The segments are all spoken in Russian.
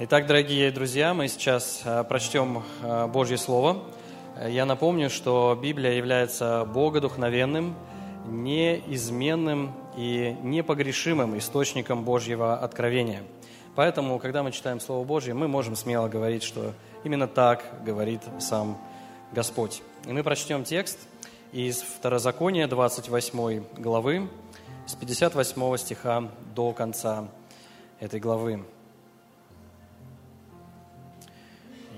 Итак, дорогие друзья, мы сейчас э, прочтем э, Божье Слово. Я напомню, что Библия является богодухновенным, неизменным и непогрешимым источником Божьего откровения. Поэтому, когда мы читаем Слово Божье, мы можем смело говорить, что именно так говорит сам Господь. И мы прочтем текст из Второзакония 28 главы, с 58 стиха до конца этой главы.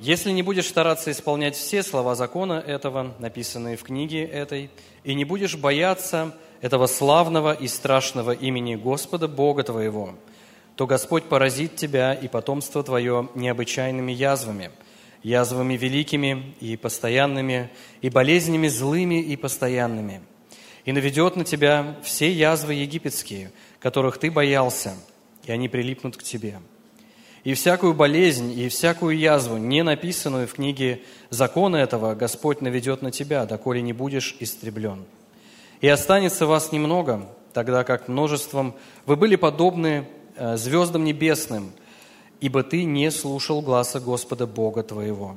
Если не будешь стараться исполнять все слова закона этого, написанные в книге этой, и не будешь бояться этого славного и страшного имени Господа Бога твоего, то Господь поразит тебя и потомство твое необычайными язвами, язвами великими и постоянными, и болезнями злыми и постоянными, и наведет на тебя все язвы египетские, которых ты боялся, и они прилипнут к тебе» и всякую болезнь, и всякую язву, не написанную в книге закона этого, Господь наведет на тебя, доколе не будешь истреблен. И останется вас немного, тогда как множеством вы были подобны э, звездам небесным, ибо ты не слушал гласа Господа Бога твоего.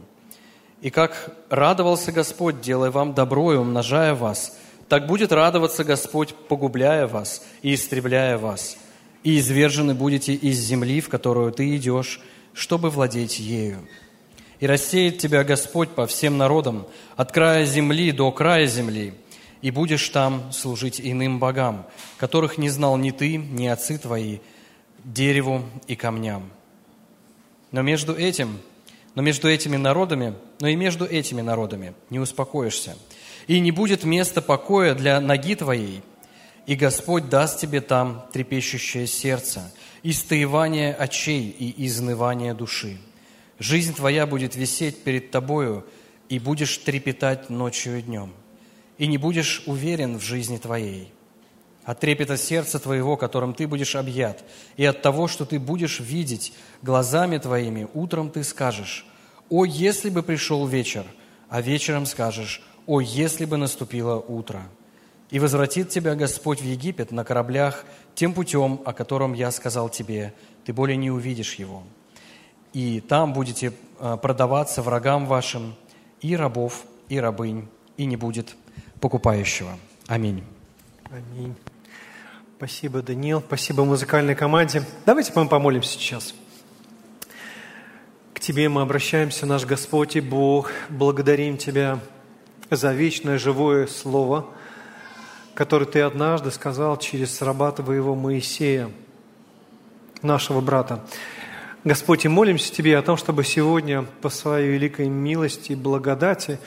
И как радовался Господь, делая вам добро и умножая вас, так будет радоваться Господь, погубляя вас и истребляя вас – и извержены будете из земли, в которую ты идешь, чтобы владеть ею. И рассеет тебя Господь по всем народам, от края земли до края земли, и будешь там служить иным богам, которых не знал ни ты, ни отцы твои, дереву и камням. Но между этим, но между этими народами, но и между этими народами не успокоишься, и не будет места покоя для ноги твоей – и Господь даст тебе там трепещущее сердце, истоевание очей и изнывание души. Жизнь твоя будет висеть перед тобою, и будешь трепетать ночью и днем, и не будешь уверен в жизни твоей. От трепета сердца твоего, которым ты будешь объят, и от того, что ты будешь видеть глазами твоими, утром ты скажешь, «О, если бы пришел вечер!» А вечером скажешь, «О, если бы наступило утро!» И возвратит тебя Господь в Египет на кораблях тем путем, о котором я сказал тебе, ты более не увидишь его. И там будете а, продаваться врагам вашим и рабов, и рабынь, и не будет покупающего. Аминь. Аминь. Спасибо, Даниил. Спасибо музыкальной команде. Давайте мы помолимся сейчас. К Тебе мы обращаемся, наш Господь и Бог. Благодарим Тебя за вечное живое Слово – который ты однажды сказал через раба твоего Моисея, нашего брата. Господь, и молимся Тебе о том, чтобы сегодня по Своей великой милости и благодати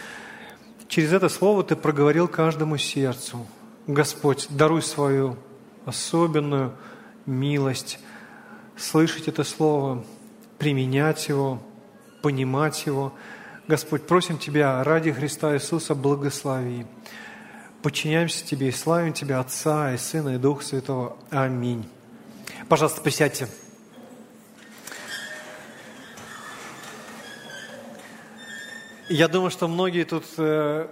через это Слово Ты проговорил каждому сердцу. Господь, даруй свою особенную милость, слышать это Слово, применять его, понимать его. Господь, просим Тебя ради Христа Иисуса благослови подчиняемся Тебе и славим Тебя, Отца и Сына и Духа Святого. Аминь. Пожалуйста, присядьте. Я думаю, что многие тут, э,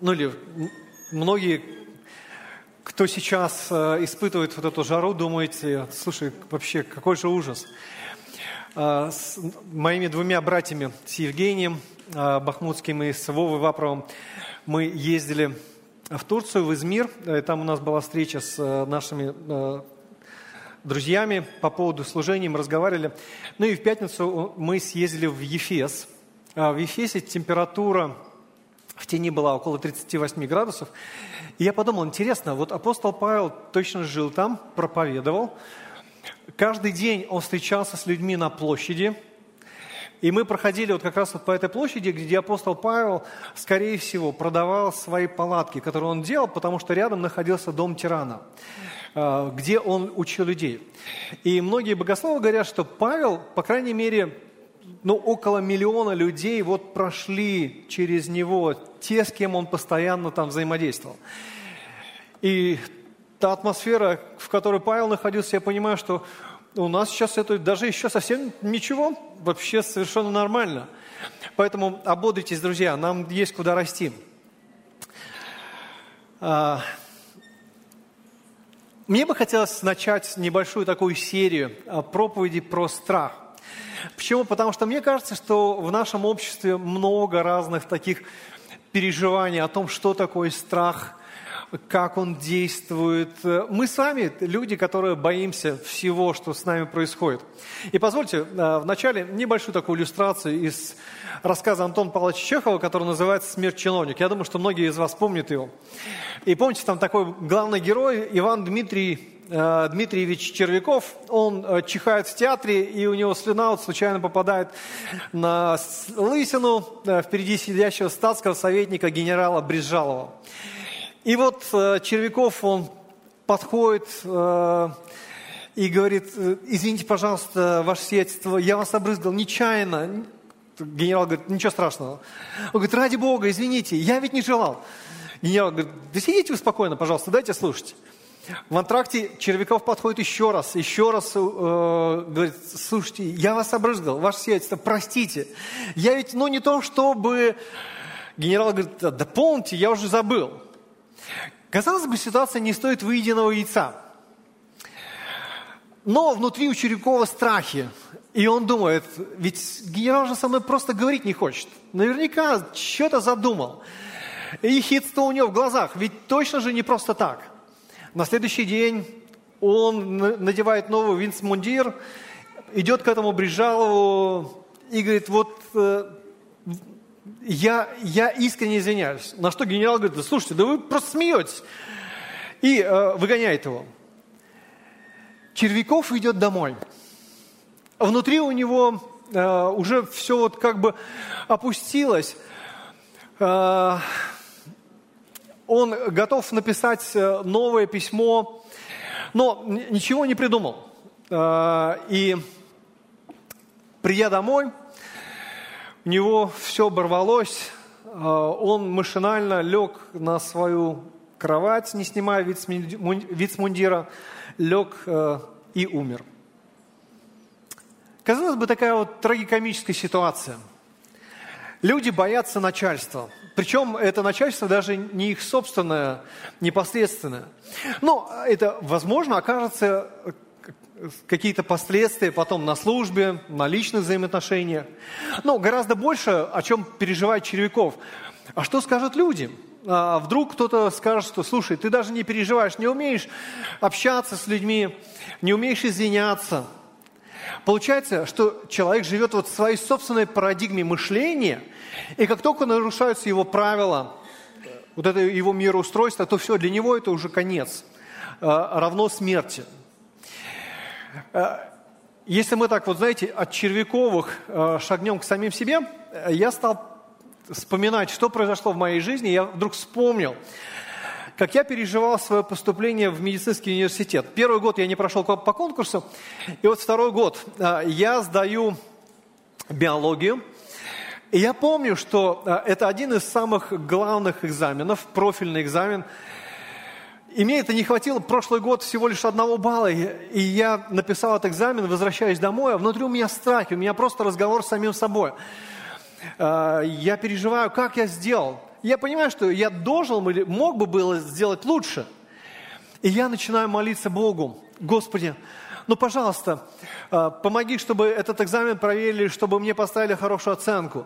ну или многие, кто сейчас э, испытывает вот эту жару, думаете, слушай, вообще какой же ужас. Э, с моими двумя братьями, с Евгением Бахмутским и с Вовой Вапровым, мы ездили в Турцию, в Измир. Э, там у нас была встреча с э, нашими э, друзьями по поводу служения, мы разговаривали. Ну и в пятницу мы съездили в Ефес. А в Ефесе температура в тени была около 38 градусов. И я подумал, интересно, вот апостол Павел точно жил там, проповедовал. Каждый день он встречался с людьми на площади – и мы проходили вот как раз вот по этой площади, где апостол Павел, скорее всего, продавал свои палатки, которые он делал, потому что рядом находился дом тирана, э, где он учил людей. И многие богословы говорят, что Павел, по крайней мере, ну, около миллиона людей вот прошли через него, те, с кем он постоянно там взаимодействовал. И та атмосфера, в которой Павел находился, я понимаю, что у нас сейчас это даже еще совсем ничего, вообще совершенно нормально. Поэтому ободритесь, друзья, нам есть куда расти. А, мне бы хотелось начать небольшую такую серию проповедей про страх. Почему? Потому что мне кажется, что в нашем обществе много разных таких переживаний о том, что такое страх, как он действует. Мы с вами люди, которые боимся всего, что с нами происходит. И позвольте э, вначале небольшую такую иллюстрацию из рассказа Антона Павловича Чехова, который называется «Смерть чиновника». Я думаю, что многие из вас помнят его. И помните, там такой главный герой Иван Дмитрий Э, Дмитриевич Червяков, он э, чихает в театре, и у него слюна вот случайно попадает на лысину впереди сидящего статского советника генерала Брижалова. И вот Червяков, он подходит и говорит, извините, пожалуйста, ваше сиятельство, я вас обрызгал нечаянно. Генерал говорит, ничего страшного. Он говорит, ради бога, извините, я ведь не желал. Генерал говорит, да сидите вы спокойно, пожалуйста, дайте слушать. В антракте Червяков подходит еще раз, еще раз э, говорит, слушайте, я вас обрызгал, ваше сиятельство, простите. Я ведь, ну, не то, чтобы... Генерал говорит, да помните, я уже забыл. Казалось бы, ситуация не стоит выеденного яйца. Но внутри у Червякова страхи. И он думает, ведь генерал же со мной просто говорить не хочет. Наверняка что-то задумал. И хитство у него в глазах, ведь точно же не просто так. На следующий день он надевает новый винс-мундир, идет к этому Брижалову и говорит, вот э, я, я искренне извиняюсь. На что генерал говорит, да слушайте, да вы просто смеетесь. И э, выгоняет его. Червяков идет домой. Внутри у него э, уже все вот как бы опустилось. Э, он готов написать э, новое письмо, но ничего не придумал. Э, и придя домой, у него все оборвалось, э, он машинально лег на свою кровать, не снимая вицмундира, лег и умер. Казалось бы, такая вот трагикомическая ситуация. Люди боятся начальства – причем это начальство даже не их собственное, непосредственное. Но это, возможно, окажется какие-то последствия потом на службе, на личных взаимоотношениях. Но гораздо больше, о чем переживает Червяков. А что скажут люди? А вдруг кто-то скажет, что, слушай, ты даже не переживаешь, не умеешь общаться с людьми, не умеешь извиняться. Получается, что человек живет вот в своей собственной парадигме мышления – и как только нарушаются его правила, вот это его мироустройство, то все, для него это уже конец, э, равно смерти. Э, если мы так вот, знаете, от червяковых э, шагнем к самим себе, я стал вспоминать, что произошло в моей жизни, я вдруг вспомнил, как я переживал свое поступление в медицинский университет. Первый год я не прошел по конкурсу, и вот второй год я сдаю биологию, и я помню, что это один из самых главных экзаменов, профильный экзамен. И мне это не хватило прошлый год всего лишь одного балла. И я написал этот экзамен, возвращаюсь домой, а внутри у меня страхи, у меня просто разговор с самим собой. А, я переживаю, как я сделал. Я понимаю, что я должен или мог бы было сделать лучше. И я начинаю молиться Богу. Господи, ну, пожалуйста, э, помоги, чтобы этот экзамен проверили, чтобы мне поставили хорошую оценку.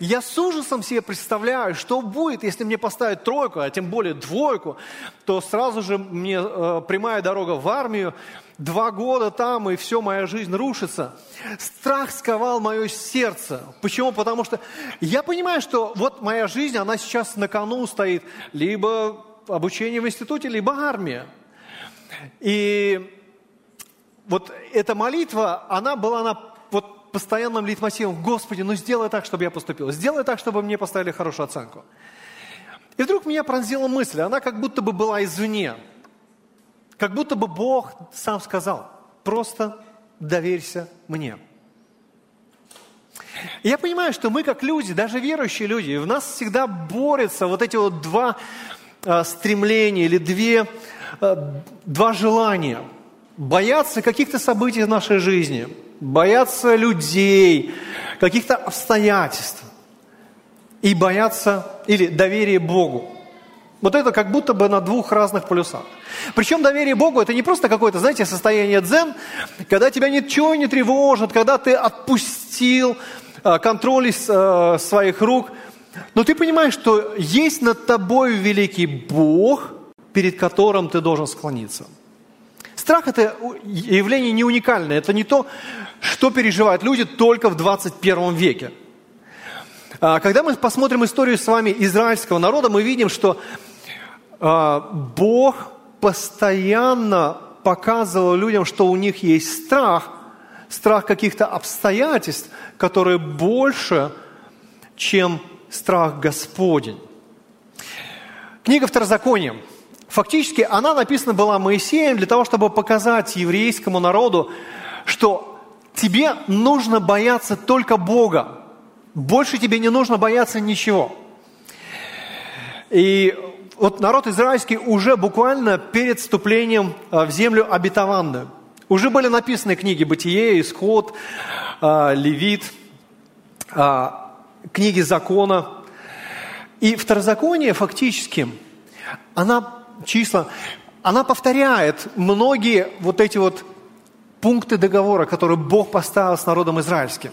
Я с ужасом себе представляю, что будет, если мне поставят тройку, а тем более двойку, то сразу же мне э, прямая дорога в армию, два года там, и все, моя жизнь рушится. Страх сковал мое сердце. Почему? Потому что я понимаю, что вот моя жизнь, она сейчас на кону стоит. Либо обучение в институте, либо армия. И вот эта молитва, она была на вот постоянном литмотивом. Господи, ну сделай так, чтобы я поступил. Сделай так, чтобы мне поставили хорошую оценку. И вдруг меня пронзила мысль, она как будто бы была извне. Как будто бы Бог сам сказал, просто доверься мне. Я понимаю, что мы как люди, даже верующие люди, в нас всегда борются вот эти вот два э, стремления или две, э, два желания – бояться каких-то событий в нашей жизни, бояться людей, каких-то обстоятельств и бояться или доверие Богу. Вот это как будто бы на двух разных полюсах. Причем доверие Богу – это не просто какое-то, знаете, состояние дзен, когда тебя ничего не тревожит, когда ты отпустил э, контроль из э, своих рук. Но ты понимаешь, что есть над тобой великий Бог, перед которым ты должен склониться. Страх – это явление не уникальное, это не то, что переживают люди только в 21 веке. А, когда мы посмотрим историю с вами израильского народа, мы видим, что а, Бог постоянно показывал людям, что у них есть страх, страх каких-то обстоятельств, которые больше, чем страх Господень. Книга Второзакония. Фактически она написана была Моисеем для того, чтобы показать еврейскому народу, что тебе нужно бояться только Бога. Больше тебе не нужно бояться ничего. И вот народ израильский уже буквально перед вступлением а, в землю обетованную. Уже были написаны книги «Бытие», «Исход», а, «Левит», а, книги закона. И второзаконие фактически, она числа, она повторяет многие вот эти вот пункты договора, которые Бог поставил с народом израильским.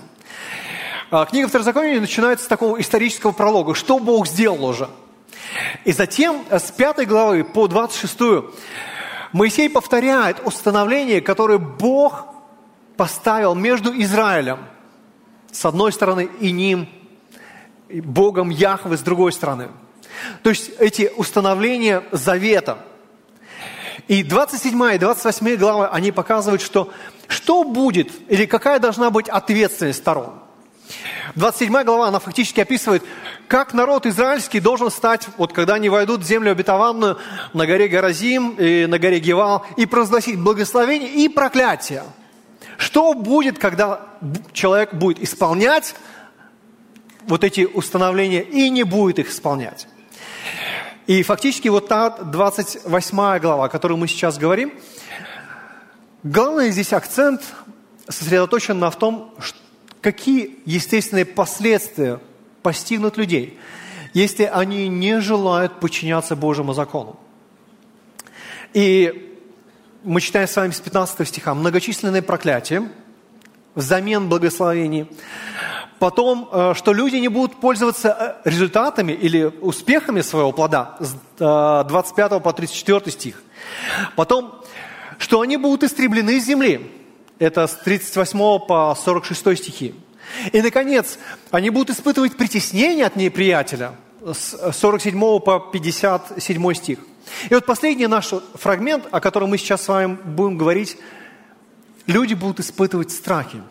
Книга Второзакония начинается с такого исторического пролога. Что Бог сделал уже – и затем с 5 главы по 26 Моисей повторяет установление, которое Бог поставил между Израилем, с одной стороны, и ним, и Богом Яхве с другой стороны. То есть эти установления завета. И 27 и 28 главы, они показывают, что что будет, или какая должна быть ответственность сторон. 27 глава, она фактически описывает, как народ израильский должен стать, вот когда они войдут в землю обетованную на горе Гаразим и на горе Гевал, и провозгласить благословение и проклятие. Что будет, когда человек будет исполнять вот эти установления и не будет их исполнять? И фактически вот та 28 глава, о которой мы сейчас говорим, главный здесь акцент сосредоточен на том, какие естественные последствия постигнут людей, если они не желают подчиняться Божьему закону. И мы читаем с вами с 15 стиха. Многочисленные проклятия взамен благословений. Потом, э, что люди не будут пользоваться э, результатами или успехами своего плода, с 25 э, по 34 стих. Потом, что они будут истреблены из земли. Это с 38 по 46 стихи. И, наконец, они будут испытывать притеснение от неприятеля с 47 по 57 стих. И вот последний наш фрагмент, о котором мы сейчас с вами будем говорить, люди будут испытывать страхи.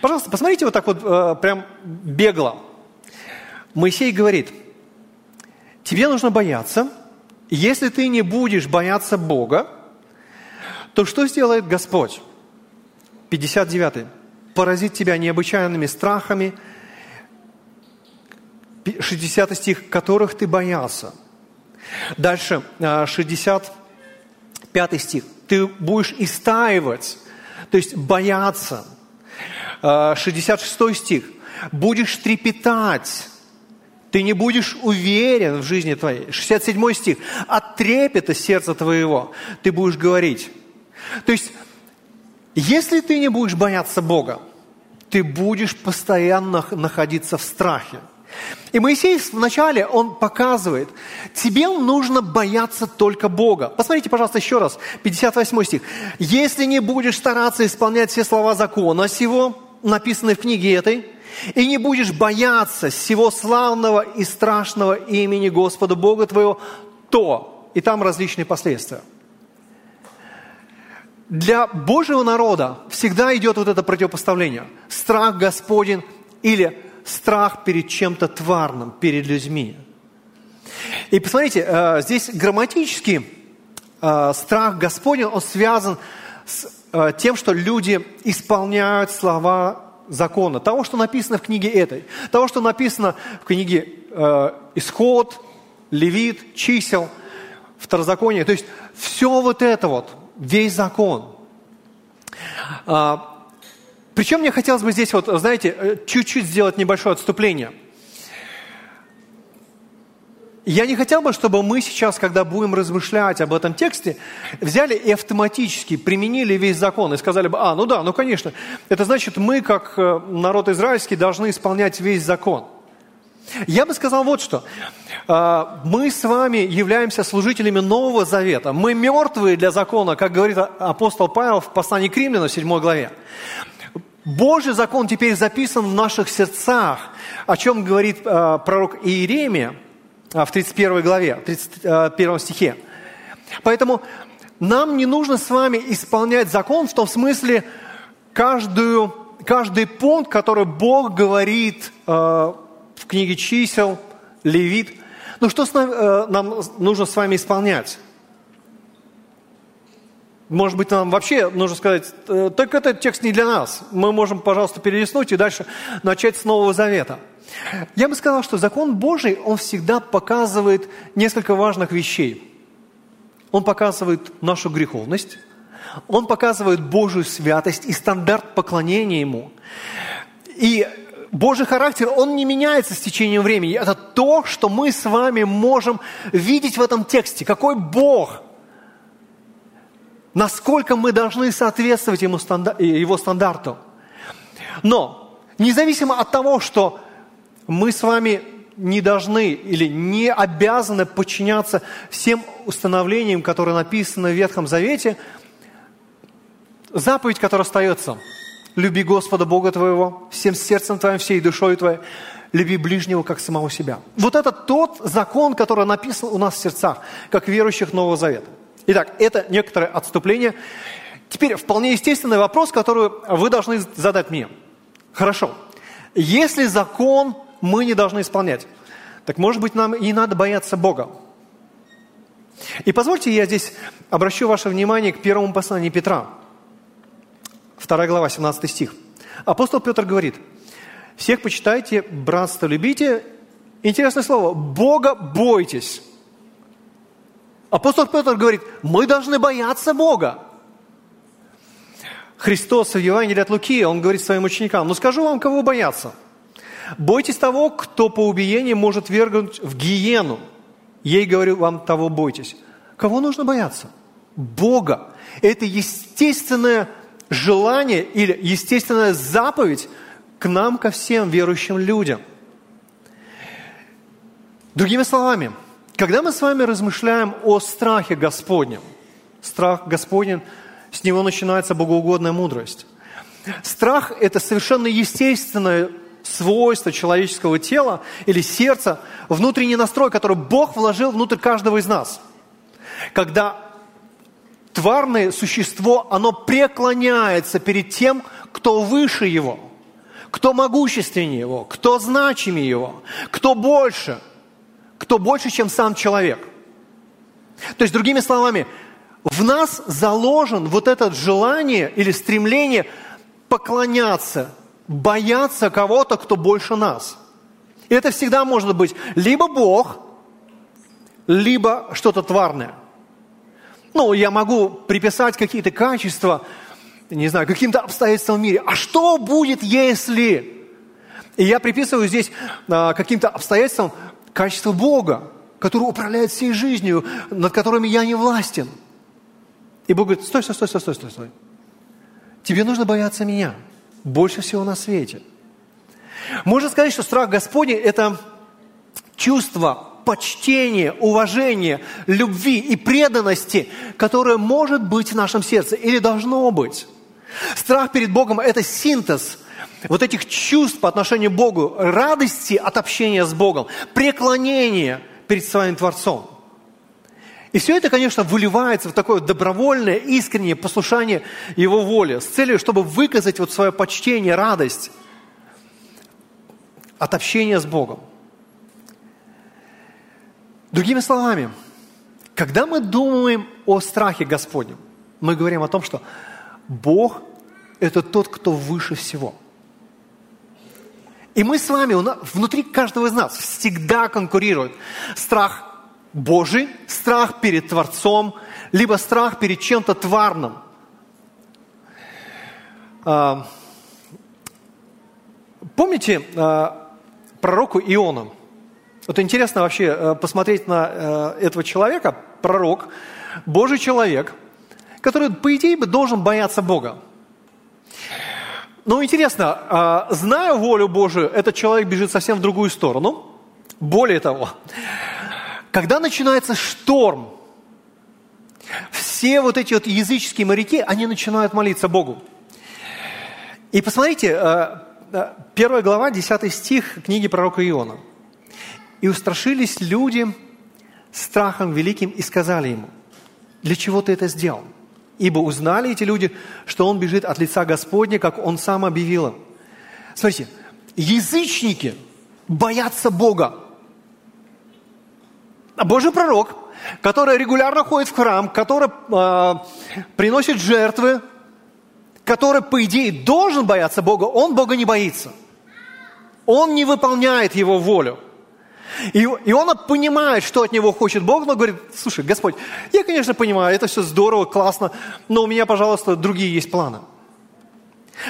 Пожалуйста, посмотрите вот так вот э, прям бегло. Моисей говорит, тебе нужно бояться, если ты не будешь бояться Бога, то что сделает Господь? 59 поразит тебя необычайными страхами, 60 стих, которых ты боялся. Дальше, 65 а, стих. Ты будешь истаивать, то есть бояться. 66 а, стих. Будешь трепетать. Ты не будешь уверен в жизни твоей. 67 стих. От трепета сердца твоего ты будешь говорить. То есть если ты не будешь бояться Бога, ты будешь постоянно находиться в страхе. И Моисей вначале, он показывает, тебе нужно бояться только Бога. Посмотрите, пожалуйста, еще раз, 58 стих. «Если не будешь стараться исполнять все слова закона сего, написанные в книге этой, и не будешь бояться всего славного и страшного имени Господа Бога твоего, то...» И там различные последствия – для Божьего народа всегда идет вот это противопоставление. Страх Господень или страх перед чем-то тварным, перед людьми. И посмотрите, э, здесь грамматически э, страх Господень, он связан с тем, что люди исполняют слова закона, того, что написано в книге этой, того, что написано в книге Исход, Левит, Чисел, Второзаконие. То есть все вот это вот – весь закон. А, причем мне хотелось бы здесь, вот, знаете, э, чуть-чуть сделать небольшое отступление. Я не хотел бы, чтобы мы сейчас, когда будем размышлять об этом тексте, взяли и автоматически применили весь закон и сказали бы, а, ну да, ну конечно, это значит, мы, как э, народ израильский, должны исполнять весь закон. Я бы сказал вот что. А, мы с вами являемся служителями Нового Завета. Мы мертвые для закона, как говорит апостол Павел в послании к Римлянам в 7 главе. Божий закон теперь записан в наших сердцах, о чем говорит а, пророк Иеремия в 31 главе, 31 стихе. Поэтому нам не нужно с вами исполнять закон в том смысле каждую, каждый пункт, который Бог говорит э, в книге чисел, Левит. Ну что с нами, э, нам нужно с вами исполнять? Может быть, нам вообще нужно сказать, э, только этот текст не для нас. Мы можем, пожалуйста, перелистнуть и дальше начать с Нового Завета. Я бы сказал, что закон Божий, он всегда показывает несколько важных вещей. Он показывает нашу греховность, он показывает Божью святость и стандарт поклонения Ему. И Божий характер, он не меняется с течением времени. Это то, что мы с вами можем видеть в этом тексте. Какой Бог, насколько мы должны соответствовать ему, его стандарту. Но, независимо от того, что мы с вами не должны или не обязаны подчиняться всем установлениям, которые написаны в Ветхом Завете, заповедь, которая остается – Люби Господа Бога твоего всем сердцем твоим, всей душой твоей. Люби ближнего, как самого себя. Вот это тот закон, который написан у нас в сердцах, как верующих Нового Завета. Итак, это некоторое отступление. Теперь вполне естественный вопрос, который вы должны задать мне. Хорошо. Если закон мы не должны исполнять, так может быть нам и не надо бояться Бога. И позвольте я здесь обращу ваше внимание к первому посланию Петра – 2 глава, 17 стих. Апостол Петр говорит, всех почитайте, братство любите. Интересное слово, Бога бойтесь. Апостол Петр говорит, мы должны бояться Бога. Христос в Евангелии от Луки, он говорит своим ученикам, ну скажу вам, кого бояться. Бойтесь того, кто по убиению может вергнуть в гиену. Ей говорю вам, того бойтесь. Кого нужно бояться? Бога. Это естественное желание или естественная заповедь к нам, ко всем верующим людям. Другими словами, когда мы с вами размышляем о страхе Господнем, страх Господень, с него начинается богоугодная мудрость. Страх – это совершенно естественное свойство человеческого тела или сердца, внутренний настрой, который Бог вложил внутрь каждого из нас. Когда тварное существо, оно преклоняется перед тем, кто выше его, кто могущественнее его, кто значимее его, кто больше, кто больше, чем сам человек. То есть, другими словами, в нас заложен вот это желание или стремление поклоняться, бояться кого-то, кто больше нас. И это всегда может быть либо Бог, либо что-то тварное. Ну, я могу приписать какие-то качества, не знаю, каким-то обстоятельствам в мире. А что будет, если? И я приписываю здесь а, каким-то обстоятельствам качество Бога, который управляет всей жизнью, над которыми я не властен. И Бог говорит, стой, стой, стой, стой, стой, стой. Тебе нужно бояться меня больше всего на свете. Можно сказать, что страх Господень – это чувство почтения, уважения, любви и преданности, которое может быть в нашем сердце или должно быть. Страх перед Богом – это синтез вот этих чувств по отношению к Богу, радости от общения с Богом, преклонения перед своим Творцом. И все это, конечно, выливается в такое добровольное, искреннее послушание Его воле с целью, чтобы выказать вот свое почтение, радость от общения с Богом. Другими словами, когда мы думаем о страхе Господнем, мы говорим о том, что Бог – это тот, кто выше всего. И мы с вами, внутри каждого из нас всегда конкурирует страх Божий, страх перед Творцом, либо страх перед чем-то тварным. А, помните а, пророку Иону? Вот интересно вообще э, посмотреть на э, этого человека, пророк, Божий человек, который, по идее, бы должен бояться Бога. Но интересно, а, зная волю Божию, этот человек бежит совсем в другую сторону. Более того, когда начинается шторм, все вот эти вот языческие моряки, они начинают молиться Богу. И посмотрите, э, э, первая глава, 10 стих книги пророка Иона. «И устрашились люди страхом великим и сказали ему, для чего ты это сделал? Ибо узнали эти люди, что он бежит от лица Господня, как он сам объявил им». Смотрите, язычники боятся Бога. А Божий пророк, который регулярно ходит в храм, который э, приносит жертвы, который, по идее, должен бояться Бога, он Бога не боится. Он не выполняет Его волю. И, и он понимает, что от него хочет Бог, но говорит, слушай, Господь, я, конечно, понимаю, это все здорово, классно, но у меня, пожалуйста, другие есть планы.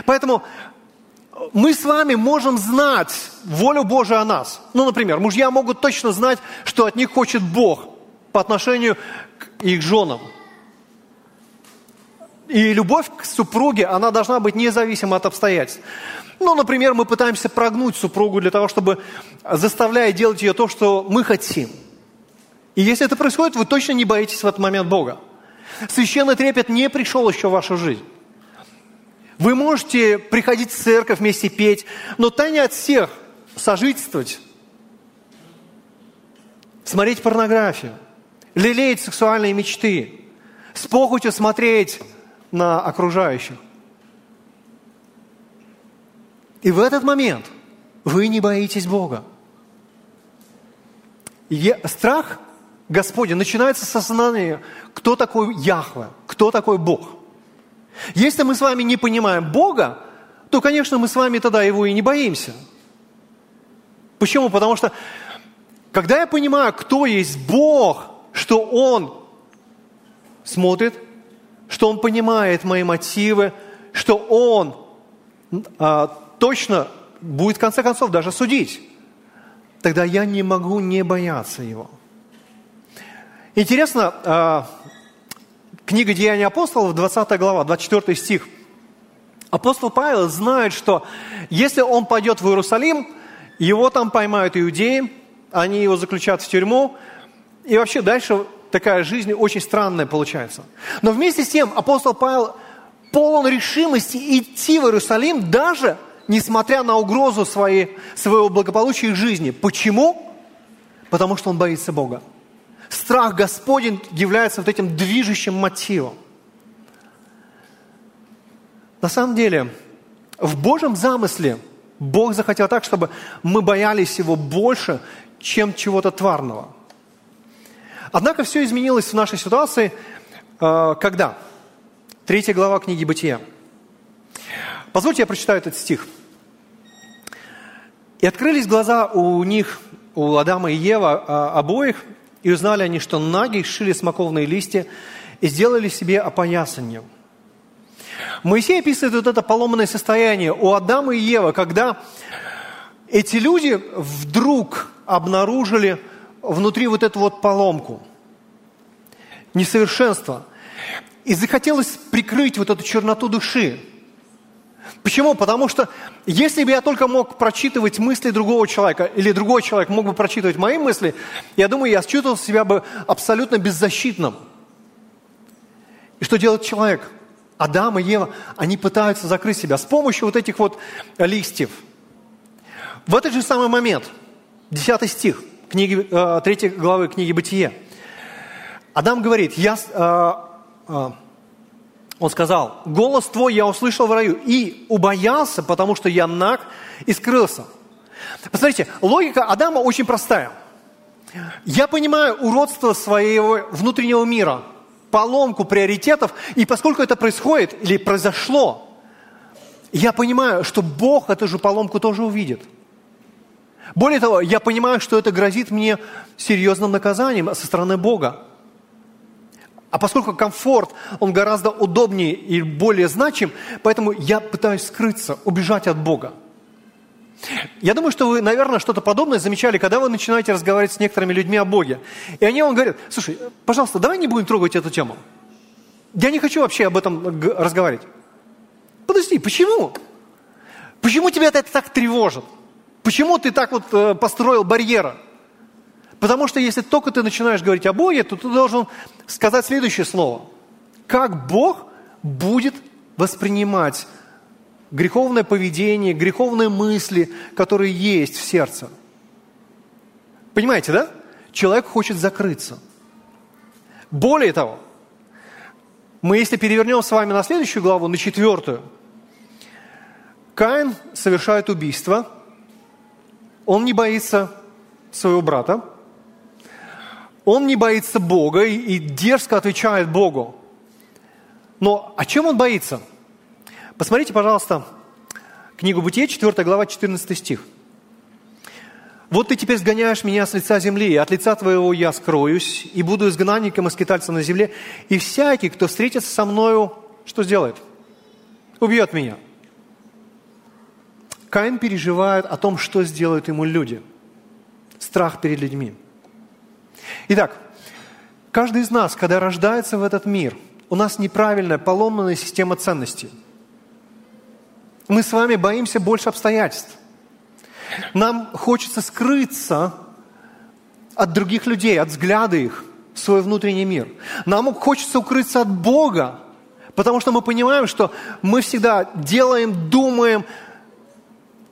Поэтому мы с вами можем знать волю Божию о нас. Ну, например, мужья могут точно знать, что от них хочет Бог по отношению к их женам. И любовь к супруге, она должна быть независима от обстоятельств. Ну, например, мы пытаемся прогнуть супругу для того, чтобы заставляя делать ее то, что мы хотим. И если это происходит, вы точно не боитесь в этот момент Бога. Священный трепет не пришел еще в вашу жизнь. Вы можете приходить в церковь вместе петь, но тайне от всех сожительствовать, смотреть порнографию, лелеять сексуальные мечты, с похотью смотреть на окружающих. И в этот момент вы не боитесь Бога. И страх Господень начинается с осознания, кто такой Яхве, кто такой Бог – если мы с вами не понимаем Бога, то, конечно, мы с вами тогда Его и не боимся. Почему? Потому что, когда я понимаю, кто есть Бог, что Он смотрит, что Он понимает мои мотивы, что Он а, точно будет, в конце концов, даже судить, тогда я не могу не бояться Его. Интересно, а, Книга Деяний апостолов, 20 глава, 24 стих. Апостол Павел знает, что если он пойдет в Иерусалим, его там поймают иудеи, они его заключат в тюрьму, и вообще дальше такая жизнь очень странная получается. Но вместе с тем апостол Павел полон решимости идти в Иерусалим, даже несмотря на угрозу своей, своего благополучия и жизни. Почему? Потому что он боится Бога страх Господень является вот этим движущим мотивом. На самом деле, в Божьем замысле Бог захотел так, чтобы мы боялись Его больше, чем чего-то тварного. Однако все изменилось в нашей ситуации, э, когда? Третья глава книги «Бытия». Позвольте, я прочитаю этот стих. «И открылись глаза у них, у Адама и Ева а, обоих, и узнали они, что наги шили смоковные листья и сделали себе опоясание. Моисей описывает вот это поломанное состояние у Адама и Евы, когда эти люди вдруг обнаружили внутри вот эту вот поломку, несовершенство. И захотелось прикрыть вот эту черноту души. Почему? Потому что если бы я только мог прочитывать мысли другого человека, или другой человек мог бы прочитывать мои мысли, я думаю, я чувствовал себя бы абсолютно беззащитным. И что делает человек? Адам и Ева, они пытаются закрыть себя с помощью вот этих вот листьев. В этот же самый момент, 10 стих, книги, 3 э, главы книги «Бытие», Адам говорит, я, э, э, он сказал, голос твой я услышал в раю и убоялся, потому что я наг и скрылся. Посмотрите, логика Адама очень простая. Я понимаю уродство своего внутреннего мира, поломку приоритетов, и поскольку это происходит или произошло, я понимаю, что Бог эту же поломку тоже увидит. Более того, я понимаю, что это грозит мне серьезным наказанием со стороны Бога. А поскольку комфорт, он гораздо удобнее и более значим, поэтому я пытаюсь скрыться, убежать от Бога. Я думаю, что вы, наверное, что-то подобное замечали, когда вы начинаете разговаривать с некоторыми людьми о Боге. И они вам говорят, слушай, пожалуйста, давай не будем трогать эту тему. Я не хочу вообще об этом разговаривать. Подожди, почему? Почему тебя это так тревожит? Почему ты так вот э, построил барьера? Потому что если только ты начинаешь говорить о Боге, то ты должен сказать следующее слово. Как Бог будет воспринимать греховное поведение, греховные мысли, которые есть в сердце. Понимаете, да? Человек хочет закрыться. Более того, мы если перевернем с вами на следующую главу, на четвертую, Каин совершает убийство, он не боится своего брата, он не боится Бога и, дерзко отвечает Богу. Но о чем он боится? Посмотрите, пожалуйста, книгу Бытие, 4 глава, 14 стих. «Вот ты теперь сгоняешь меня с лица земли, и от лица твоего я скроюсь, и буду изгнанником и скитальцем на земле, и всякий, кто встретится со мною, что сделает? Убьет меня». Каин переживает о том, что сделают ему люди. Страх перед людьми. Итак, каждый из нас, когда рождается в этот мир, у нас неправильная, поломанная система ценностей. Мы с вами боимся больше обстоятельств. Нам хочется скрыться от других людей, от взгляда их, в свой внутренний мир. Нам хочется укрыться от Бога, потому что мы понимаем, что мы всегда делаем, думаем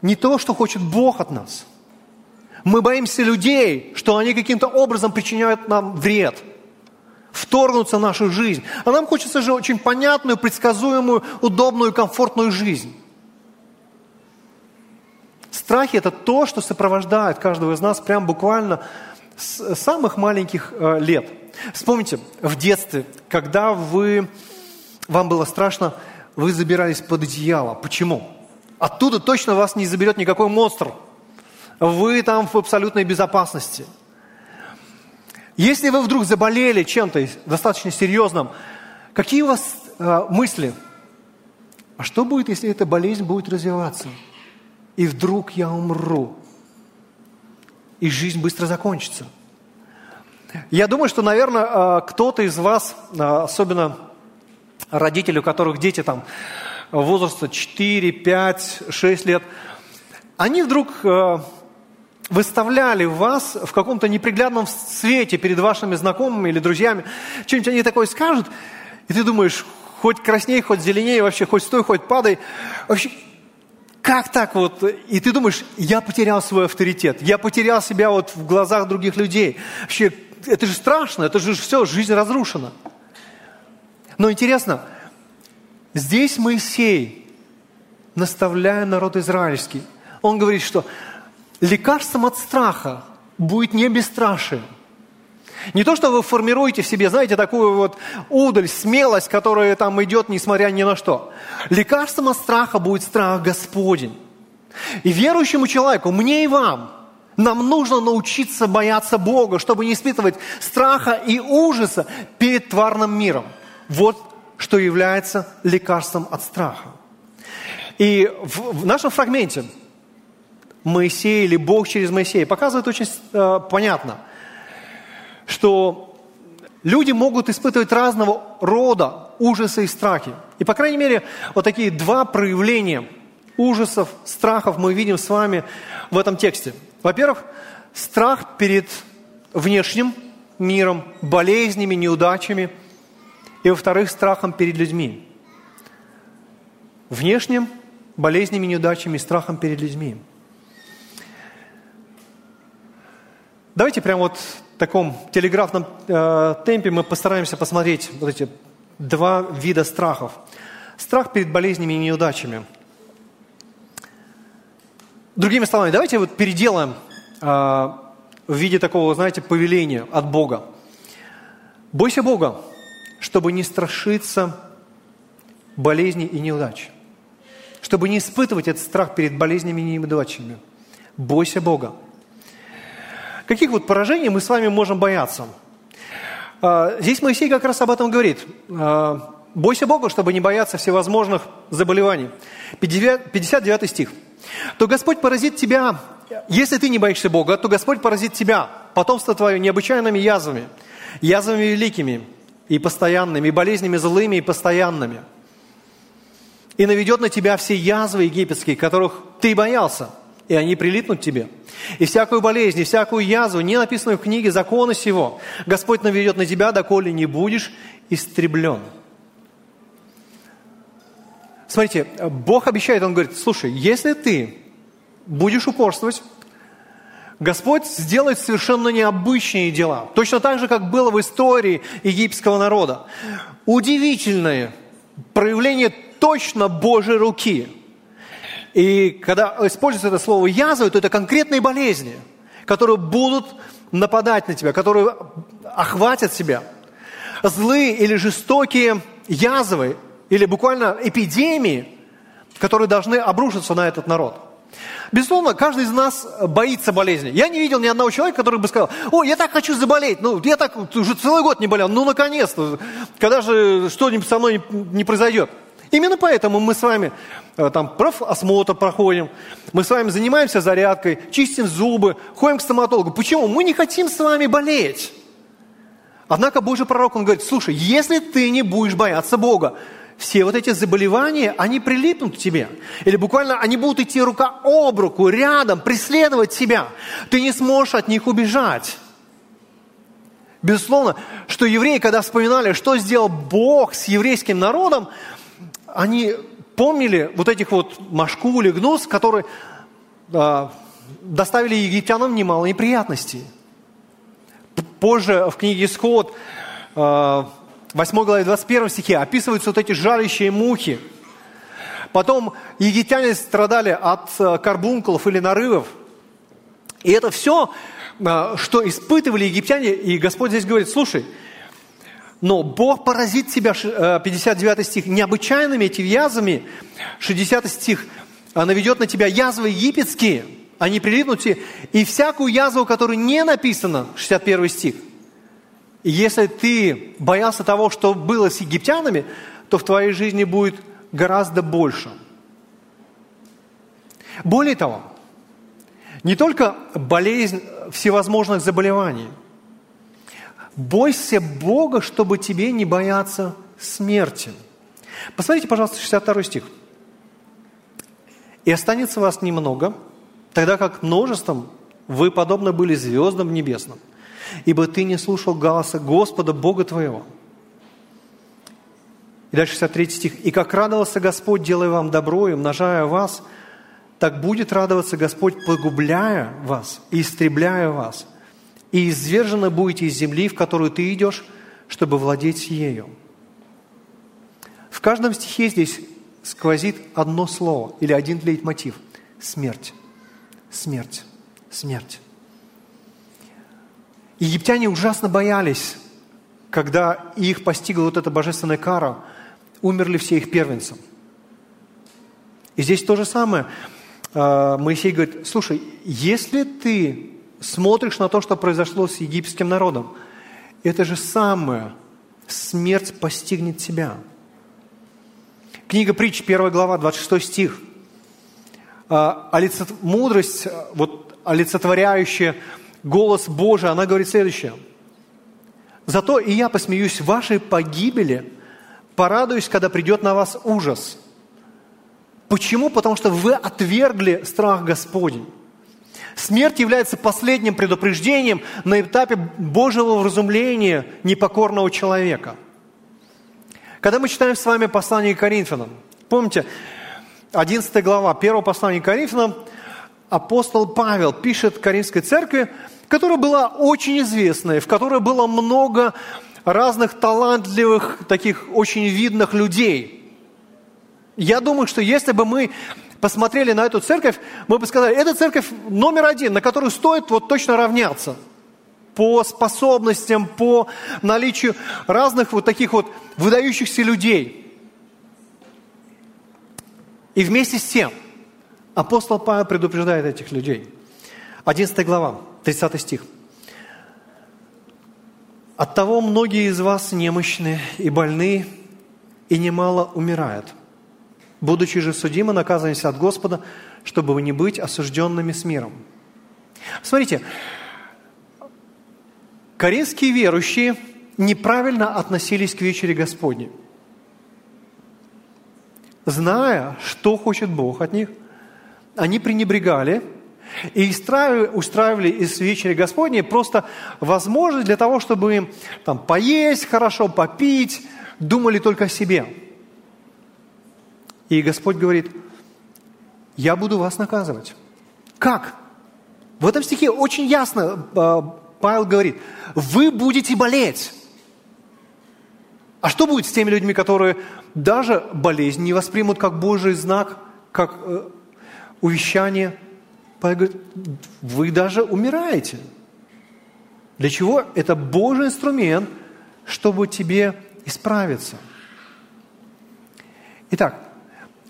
не то, что хочет Бог от нас – мы боимся людей, что они каким-то образом причиняют нам вред, вторгнуться в нашу жизнь. А нам хочется же очень понятную, предсказуемую, удобную, комфортную жизнь. Страхи – это то, что сопровождает каждого из нас прям буквально с самых маленьких э, лет. Вспомните, в детстве, когда вы, вам было страшно, вы забирались под одеяло. Почему? Оттуда точно вас не заберет никакой монстр – вы там в абсолютной безопасности. Если вы вдруг заболели чем-то достаточно серьезным, какие у вас э, мысли? А что будет, если эта болезнь будет развиваться? И вдруг я умру, и жизнь быстро закончится. Я думаю, что, наверное, э, кто-то из вас, э, особенно родители, у которых дети там возраста 4, 5, 6 лет, они вдруг э, выставляли вас в каком-то неприглядном свете перед вашими знакомыми или друзьями, что-нибудь они такое скажут, и ты думаешь, хоть красней, хоть зеленее, вообще хоть стой, хоть падай. Вообще, как так вот? И ты думаешь, я потерял свой авторитет, я потерял себя вот в глазах других людей. Вообще, это же страшно, это же все, жизнь разрушена. Но интересно, здесь Моисей, наставляя народ израильский, он говорит, что лекарством от страха будет не бесстрашие. Не то, что вы формируете в себе, знаете, такую вот удаль, смелость, которая там идет, несмотря ни на что. Лекарством от страха будет страх Господень. И верующему человеку, мне и вам, нам нужно научиться бояться Бога, чтобы не испытывать страха и ужаса перед тварным миром. Вот что является лекарством от страха. И в, в нашем фрагменте Моисея или Бог через Моисея, показывает очень э, понятно, что люди могут испытывать разного рода ужасы и страхи. И, по крайней мере, вот такие два проявления ужасов, страхов мы видим с вами в этом тексте. Во-первых, страх перед внешним миром, болезнями, неудачами. И, во-вторых, страхом перед людьми. Внешним, болезнями, неудачами страхом перед людьми. Давайте прямо вот в таком телеграфном э, темпе мы постараемся посмотреть вот эти два вида страхов. Страх перед болезнями и неудачами. Другими словами, давайте вот переделаем э, в виде такого, знаете, повеления от Бога. Бойся Бога, чтобы не страшиться болезней и неудач. Чтобы не испытывать этот страх перед болезнями и неудачами. Бойся Бога. Каких вот поражений мы с вами можем бояться? А, здесь Моисей как раз об этом говорит. А, «Бойся Бога, чтобы не бояться всевозможных заболеваний». 59 стих. то Господь поразит тебя, если ты не боишься Бога, то Господь поразит тебя, потомство твое, необычайными язвами, язвами великими и постоянными, и болезнями злыми и постоянными. И наведет на тебя все язвы египетские, которых ты боялся, и они прилипнут тебе. И всякую болезнь, и всякую язву, не написанную в книге закона сего, Господь наведет на тебя, доколе не будешь истреблен. Смотрите, Бог обещает, Он говорит, слушай, если ты будешь упорствовать, Господь сделает совершенно необычные дела. Точно так же, как было в истории египетского народа. Удивительное проявление точно Божьей руки. И когда используется это слово язвы, то это конкретные болезни, которые будут нападать на тебя, которые охватят себя. Злые или жестокие язвы или буквально эпидемии, которые должны обрушиться на этот народ. Безусловно, каждый из нас боится болезни. Я не видел ни одного человека, который бы сказал, о, я так хочу заболеть, ну, я так уже целый год не болел, ну, наконец-то, когда же что-нибудь со мной не произойдет. Именно поэтому мы с вами там профосмотр проходим, мы с вами занимаемся зарядкой, чистим зубы, ходим к стоматологу. Почему? Мы не хотим с вами болеть. Однако Божий пророк, он говорит, слушай, если ты не будешь бояться Бога, все вот эти заболевания, они прилипнут к тебе. Или буквально они будут идти рука об руку, рядом, преследовать тебя. Ты не сможешь от них убежать. Безусловно, что евреи, когда вспоминали, что сделал Бог с еврейским народом, они помнили вот этих вот Машку или Гнус, которые э, доставили египтянам немало неприятностей. Позже в книге Исход э, 8 главе 21 стихе описываются вот эти жарящие мухи. Потом египтяне страдали от э, карбункулов или нарывов. И это все, что испытывали египтяне, и Господь здесь говорит, слушай, но Бог поразит тебя, 59 э, стих, необычайными этими язвами, 60 стих, наведет на тебя язвы египетские, они прилипнут тебе, и всякую язву, которая не написана, 61 стих, если ты боялся того, что было с египтянами, то в твоей жизни будет гораздо больше. Более того, не только болезнь всевозможных заболеваний. Бойся Бога, чтобы тебе не бояться смерти. Посмотрите, пожалуйста, 62 стих. «И останется вас немного, тогда как множеством вы подобно были звездам небесным ибо ты не слушал голоса Господа, Бога твоего. И дальше 63 стих. «И как радовался Господь, делая вам добро и умножая вас, так будет радоваться Господь, погубляя вас и истребляя вас. И извержены будете из земли, в которую ты идешь, чтобы владеть ею». В каждом стихе здесь сквозит одно слово или один лейтмотив – смерть. Смерть. Смерть. Египтяне ужасно боялись, когда их постигла вот эта божественная кара, умерли все их первенцы. И здесь то же самое. А, Моисей говорит, слушай, если ты смотришь на то, что произошло с египетским народом, это же самое, смерть постигнет тебя. Книга притч, 1 глава, 26 стих. А, мудрость, вот, олицетворяющая голос Божий, она говорит следующее. «Зато и я посмеюсь вашей погибели, порадуюсь, когда придет на вас ужас». Почему? Потому что вы отвергли страх Господень. Смерть является последним предупреждением на этапе Божьего вразумления непокорного человека. Когда мы читаем с вами послание к Коринфянам, помните, 11 глава 1 послания к Коринфянам, апостол Павел пишет Коринфской церкви, которая была очень известная, в которой было много разных талантливых, таких очень видных людей. Я думаю, что если бы мы посмотрели на эту церковь, мы бы сказали, это церковь номер один, на которую стоит вот точно равняться по способностям, по наличию разных вот таких вот выдающихся людей. И вместе с тем апостол Павел предупреждает этих людей. 11 глава. 30 стих. «Оттого многие из вас немощны и больны, и немало умирают. Будучи же судимы, наказываемся от Господа, чтобы не быть осужденными с миром. Смотрите, корейские верующие неправильно относились к вечере Господней. Зная, что хочет Бог от них, они пренебрегали и устраивали из вечери Господней просто возможность для того, чтобы им там, поесть хорошо, попить, думали только о себе. И Господь говорит, я буду вас наказывать. Как? В этом стихе очень ясно э, Павел говорит, вы будете болеть. А что будет с теми людьми, которые даже болезнь не воспримут как Божий знак, как э, увещание? Павел говорит, вы даже умираете. Для чего? Это Божий инструмент, чтобы тебе исправиться. Итак,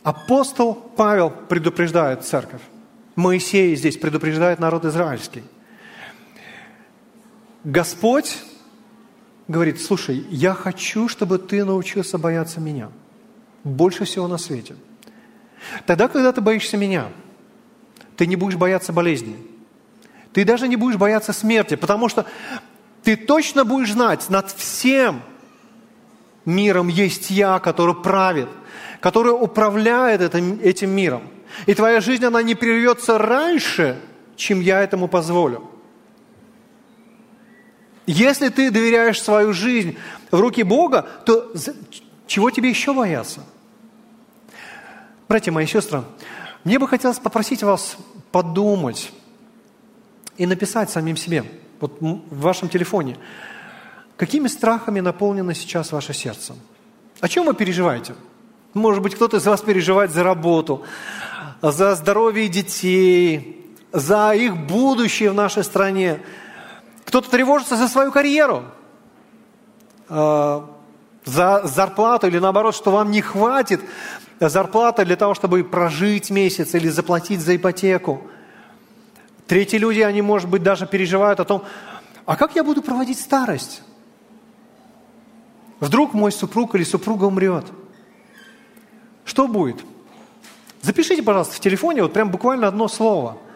апостол Павел предупреждает церковь. Моисей здесь предупреждает народ израильский. Господь говорит, слушай, я хочу, чтобы ты научился бояться меня. Больше всего на свете. Тогда, когда ты боишься меня, ты не будешь бояться болезни. Ты даже не будешь бояться смерти, потому что ты точно будешь знать, над всем миром есть я, который правит, который управляет этим, этим миром. И твоя жизнь, она не прервется раньше, чем я этому позволю. Если ты доверяешь свою жизнь в руки Бога, то чего тебе еще бояться? Братья мои сестры, мне бы хотелось попросить вас подумать и написать самим себе, вот в вашем телефоне, какими страхами наполнено сейчас ваше сердце? О чем вы переживаете? Может быть, кто-то из вас переживает за работу, за здоровье детей, за их будущее в нашей стране – кто-то тревожится за свою карьеру, э, за зарплату или наоборот, что вам не хватит зарплаты для того, чтобы прожить месяц или заплатить за ипотеку. Третьи люди, они, может быть, даже переживают о том, а как я буду проводить старость? Вдруг мой супруг или супруга умрет. Что будет? Запишите, пожалуйста, в телефоне вот прям буквально одно слово –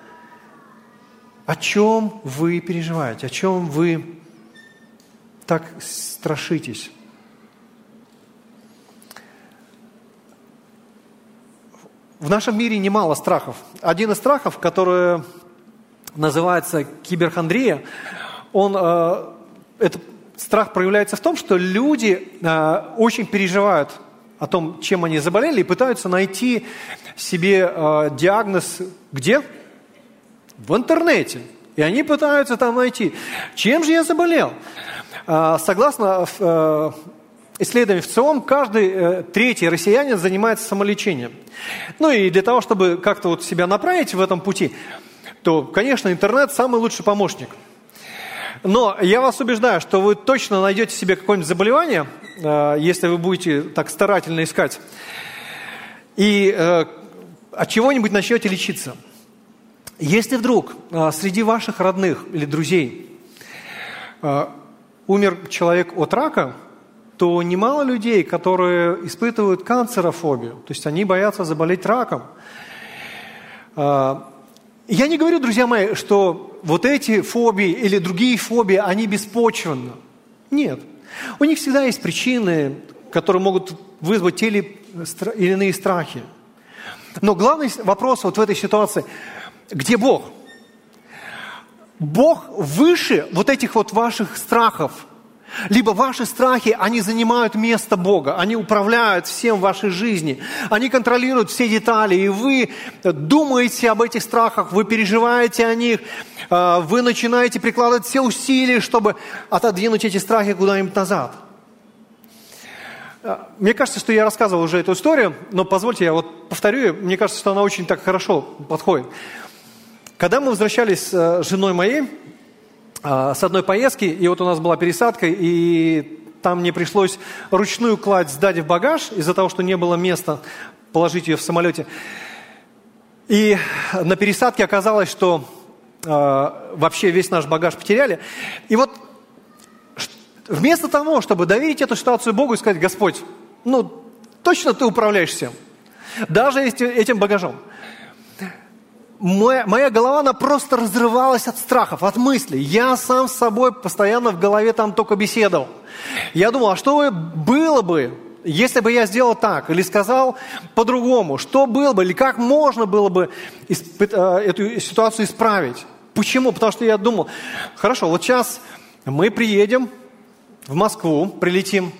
о чем вы переживаете? О чем вы так страшитесь? В нашем мире немало страхов. Один из страхов, который называется киберхандрия, он, э, этот страх проявляется в том, что люди э, очень переживают о том, чем они заболели, и пытаются найти себе э, диагноз где? в интернете. И они пытаются там найти, чем же я заболел. А, согласно э, исследованиям в ЦИОМ, каждый э, третий россиянин занимается самолечением. Ну и для того, чтобы как-то вот себя направить в этом пути, то, конечно, интернет самый лучший помощник. Но я вас убеждаю, что вы точно найдете себе какое-нибудь заболевание, э, если вы будете так старательно искать, и от чего-нибудь начнете лечиться – если вдруг а, среди ваших родных или друзей умер человек от рака, то немало людей, которые испытывают канцерофобию, то есть они боятся заболеть раком. Я не говорю, друзья мои, что вот эти фобии или другие фобии, они беспочвенны. Нет. У них всегда есть причины, которые могут вызвать те или иные страхи. Но главный вопрос вот в этой ситуации – где Бог? Бог выше вот этих вот ваших страхов. Либо ваши страхи, они занимают место Бога, они управляют всем вашей жизни, они контролируют все детали, и вы думаете об этих страхах, вы переживаете о них, а, вы начинаете прикладывать все усилия, чтобы отодвинуть эти страхи куда-нибудь назад. А, мне кажется, что я рассказывал уже эту историю, но позвольте я вот повторю мне кажется, что она очень так хорошо подходит. Когда мы возвращались с женой моей с одной поездки, и вот у нас была пересадка, и там мне пришлось ручную кладь сдать в багаж из-за того, что не было места положить ее в самолете. И на пересадке оказалось, что э, вообще весь наш багаж потеряли. И вот вместо того, чтобы доверить эту ситуацию Богу и сказать, Господь, ну точно ты управляешь всем, даже этим багажом. Моя, моя голова, она просто разрывалась от страхов, от мыслей. Я сам с собой постоянно в голове там только беседовал. Я думал, а что было бы, если бы я сделал так или сказал по-другому, что было бы, или как можно было бы э, эту ситуацию исправить? Почему? Потому что я думал, хорошо, вот сейчас мы приедем в Москву, прилетим,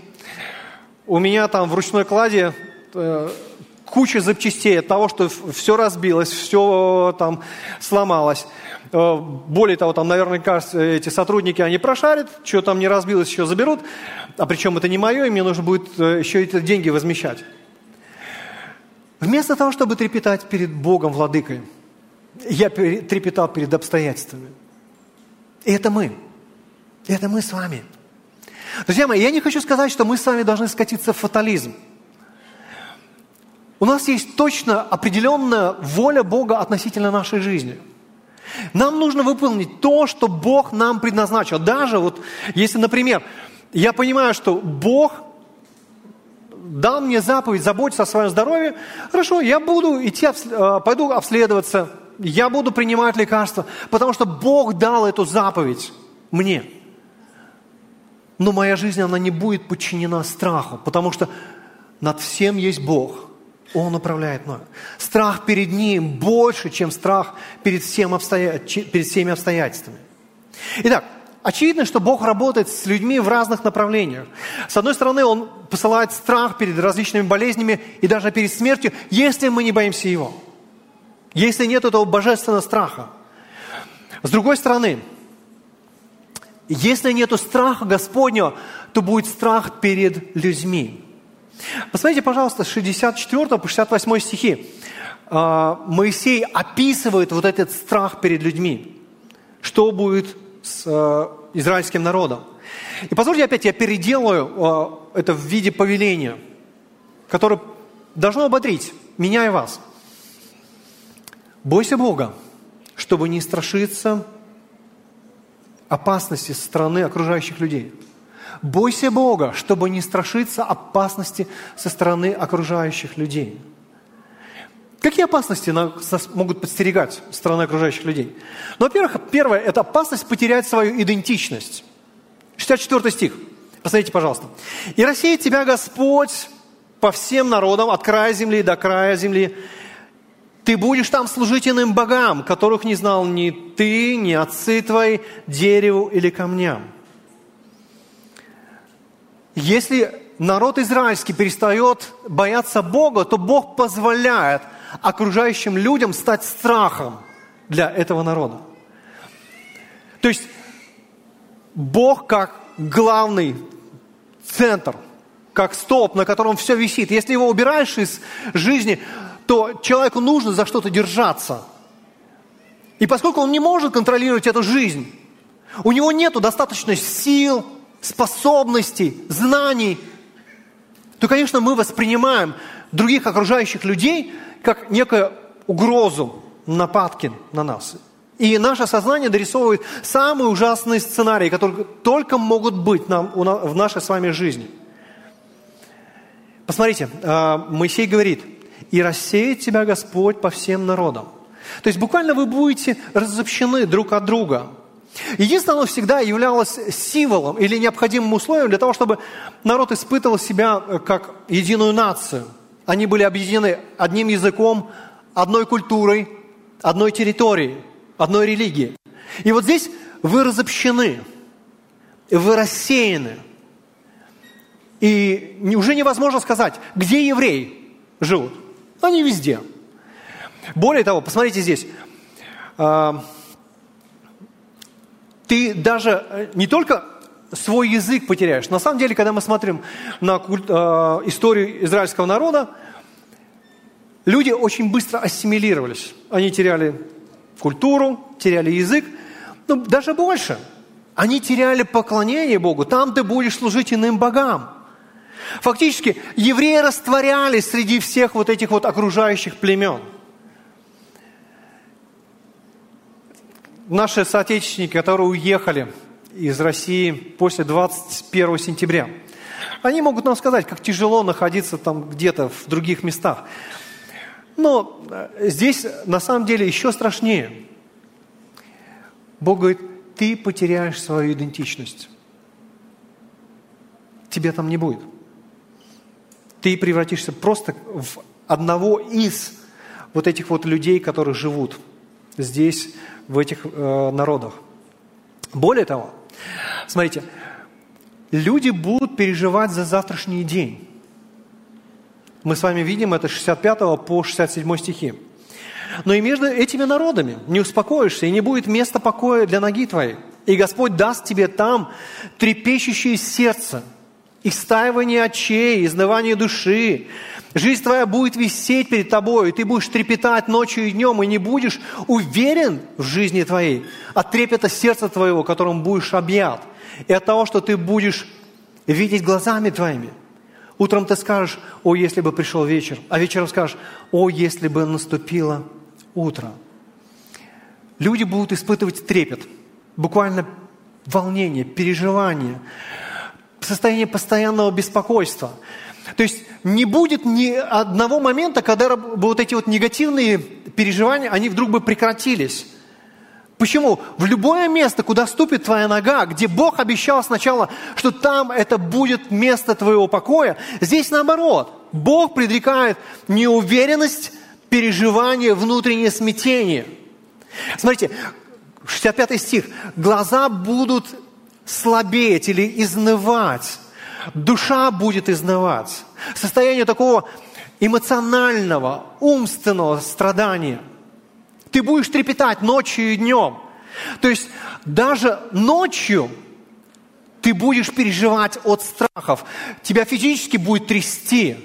у меня там в ручной кладе э, куча запчастей от того, что все разбилось, все там сломалось. Э, более того, там, наверное, кажется, эти сотрудники, они прошарят, что там не разбилось, еще заберут. А причем это не мое, и мне нужно будет э, еще эти деньги возмещать. Вместо того, чтобы трепетать перед Богом, Владыкой, я трепетал перед обстоятельствами. И это мы. Это мы с вами. Друзья мои, я не хочу сказать, что мы с вами должны скатиться в фатализм. У нас есть точно определенная воля Бога относительно нашей жизни. Нам нужно выполнить то, что Бог нам предназначил. Даже вот, если, например, я понимаю, что Бог дал мне заповедь заботиться о своем здоровье, хорошо, я буду идти, э, пойду обследоваться, я буду принимать лекарства, потому что Бог дал эту заповедь мне. Но моя жизнь, она не будет подчинена страху, потому что над всем есть Бог – он управляет мною. Страх перед Ним больше, чем страх перед, всем обстоя... перед всеми обстоятельствами. Итак, очевидно, что Бог работает с людьми в разных направлениях. С одной стороны, Он посылает страх перед различными болезнями и даже перед смертью, если мы не боимся Его. Если нет этого божественного страха. С другой стороны, если нет страха Господнего, то будет страх перед людьми. Посмотрите, пожалуйста, с 64 по 68 стихи. А, Моисей описывает вот этот страх перед людьми. Что будет с э, израильским народом. И позвольте опять, я переделаю э, это в виде повеления, которое должно ободрить меня и вас. Бойся Бога, чтобы не страшиться опасности со стороны окружающих людей – Бойся Бога, чтобы не страшиться опасности со стороны окружающих людей. Какие опасности нас могут подстерегать со стороны окружающих людей? Ну, во-первых, первое – это опасность потерять свою идентичность. 64 стих. Посмотрите, пожалуйста. «И рассеет тебя Господь по всем народам, от края земли до края земли. Ты будешь там служить иным богам, которых не знал ни ты, ни отцы твои, дереву или камням». Если народ израильский перестает бояться Бога, то Бог позволяет окружающим людям стать страхом для этого народа. То есть Бог как главный центр, как столб, на котором все висит. Если его убираешь из жизни, то человеку нужно за что-то держаться. И поскольку он не может контролировать эту жизнь, у него нет достаточно сил, способностей, знаний, то, конечно, мы воспринимаем других окружающих людей как некую угрозу, нападки на нас. И наше сознание дорисовывает самые ужасные сценарии, которые только могут быть нам, в нашей с вами жизни. Посмотрите, а, Моисей говорит, «И рассеет тебя Господь по всем народам». То есть буквально вы будете разобщены друг от друга – Единственное, оно всегда являлось символом или необходимым условием для того, чтобы народ испытывал себя э, как единую нацию. Они были объединены одним языком, одной культурой, одной территорией, одной религией. И вот здесь вы разобщены, вы рассеяны. И уже невозможно сказать, где евреи живут. Они везде. Более того, посмотрите здесь. Ты даже э, не только свой язык потеряешь. На самом деле, когда мы смотрим на культ, э, историю израильского народа, люди очень быстро ассимилировались. Они теряли культуру, теряли язык, но даже больше. Они теряли поклонение Богу. Там ты будешь служить иным богам. Фактически, евреи растворялись среди всех вот этих вот окружающих племен – наши соотечественники, которые уехали из России после 21 сентября, они могут нам сказать, как тяжело находиться там где-то в других местах. Но э, здесь на самом деле еще страшнее. Бог говорит, ты потеряешь свою идентичность. Тебя там не будет. Ты превратишься просто в одного из вот этих вот людей, которые живут здесь, в этих э, народах. Более того, смотрите, люди будут переживать за завтрашний день. Мы с вами видим это с 65 по 67 стихи. Но и между этими народами не успокоишься, и не будет места покоя для ноги твоей. И Господь даст тебе там трепещущее сердце, истаивание очей, изнывание души. Жизнь твоя будет висеть перед тобой, и ты будешь трепетать ночью и днем, и не будешь уверен в жизни твоей от трепета сердца твоего, которым будешь объят, и от того, что ты будешь видеть глазами твоими – Утром ты скажешь, о, если бы пришел вечер, а вечером скажешь, о, если бы наступило утро. Люди будут испытывать трепет, буквально волнение, переживание, состояние постоянного беспокойства. То есть не будет ни одного момента, когда вот эти вот негативные переживания, они вдруг бы прекратились. Почему? В любое место, куда ступит твоя нога, где Бог обещал сначала, что там это будет место твоего покоя, здесь наоборот. Бог предрекает неуверенность, переживание, внутреннее смятение. Смотрите, 65 стих. Глаза будут слабеть или изнывать. Душа будет изнывать. Состояние такого эмоционального, умственного страдания – ты будешь трепетать ночью и днем. То есть даже ночью ты будешь переживать от страхов. Тебя физически будет трясти.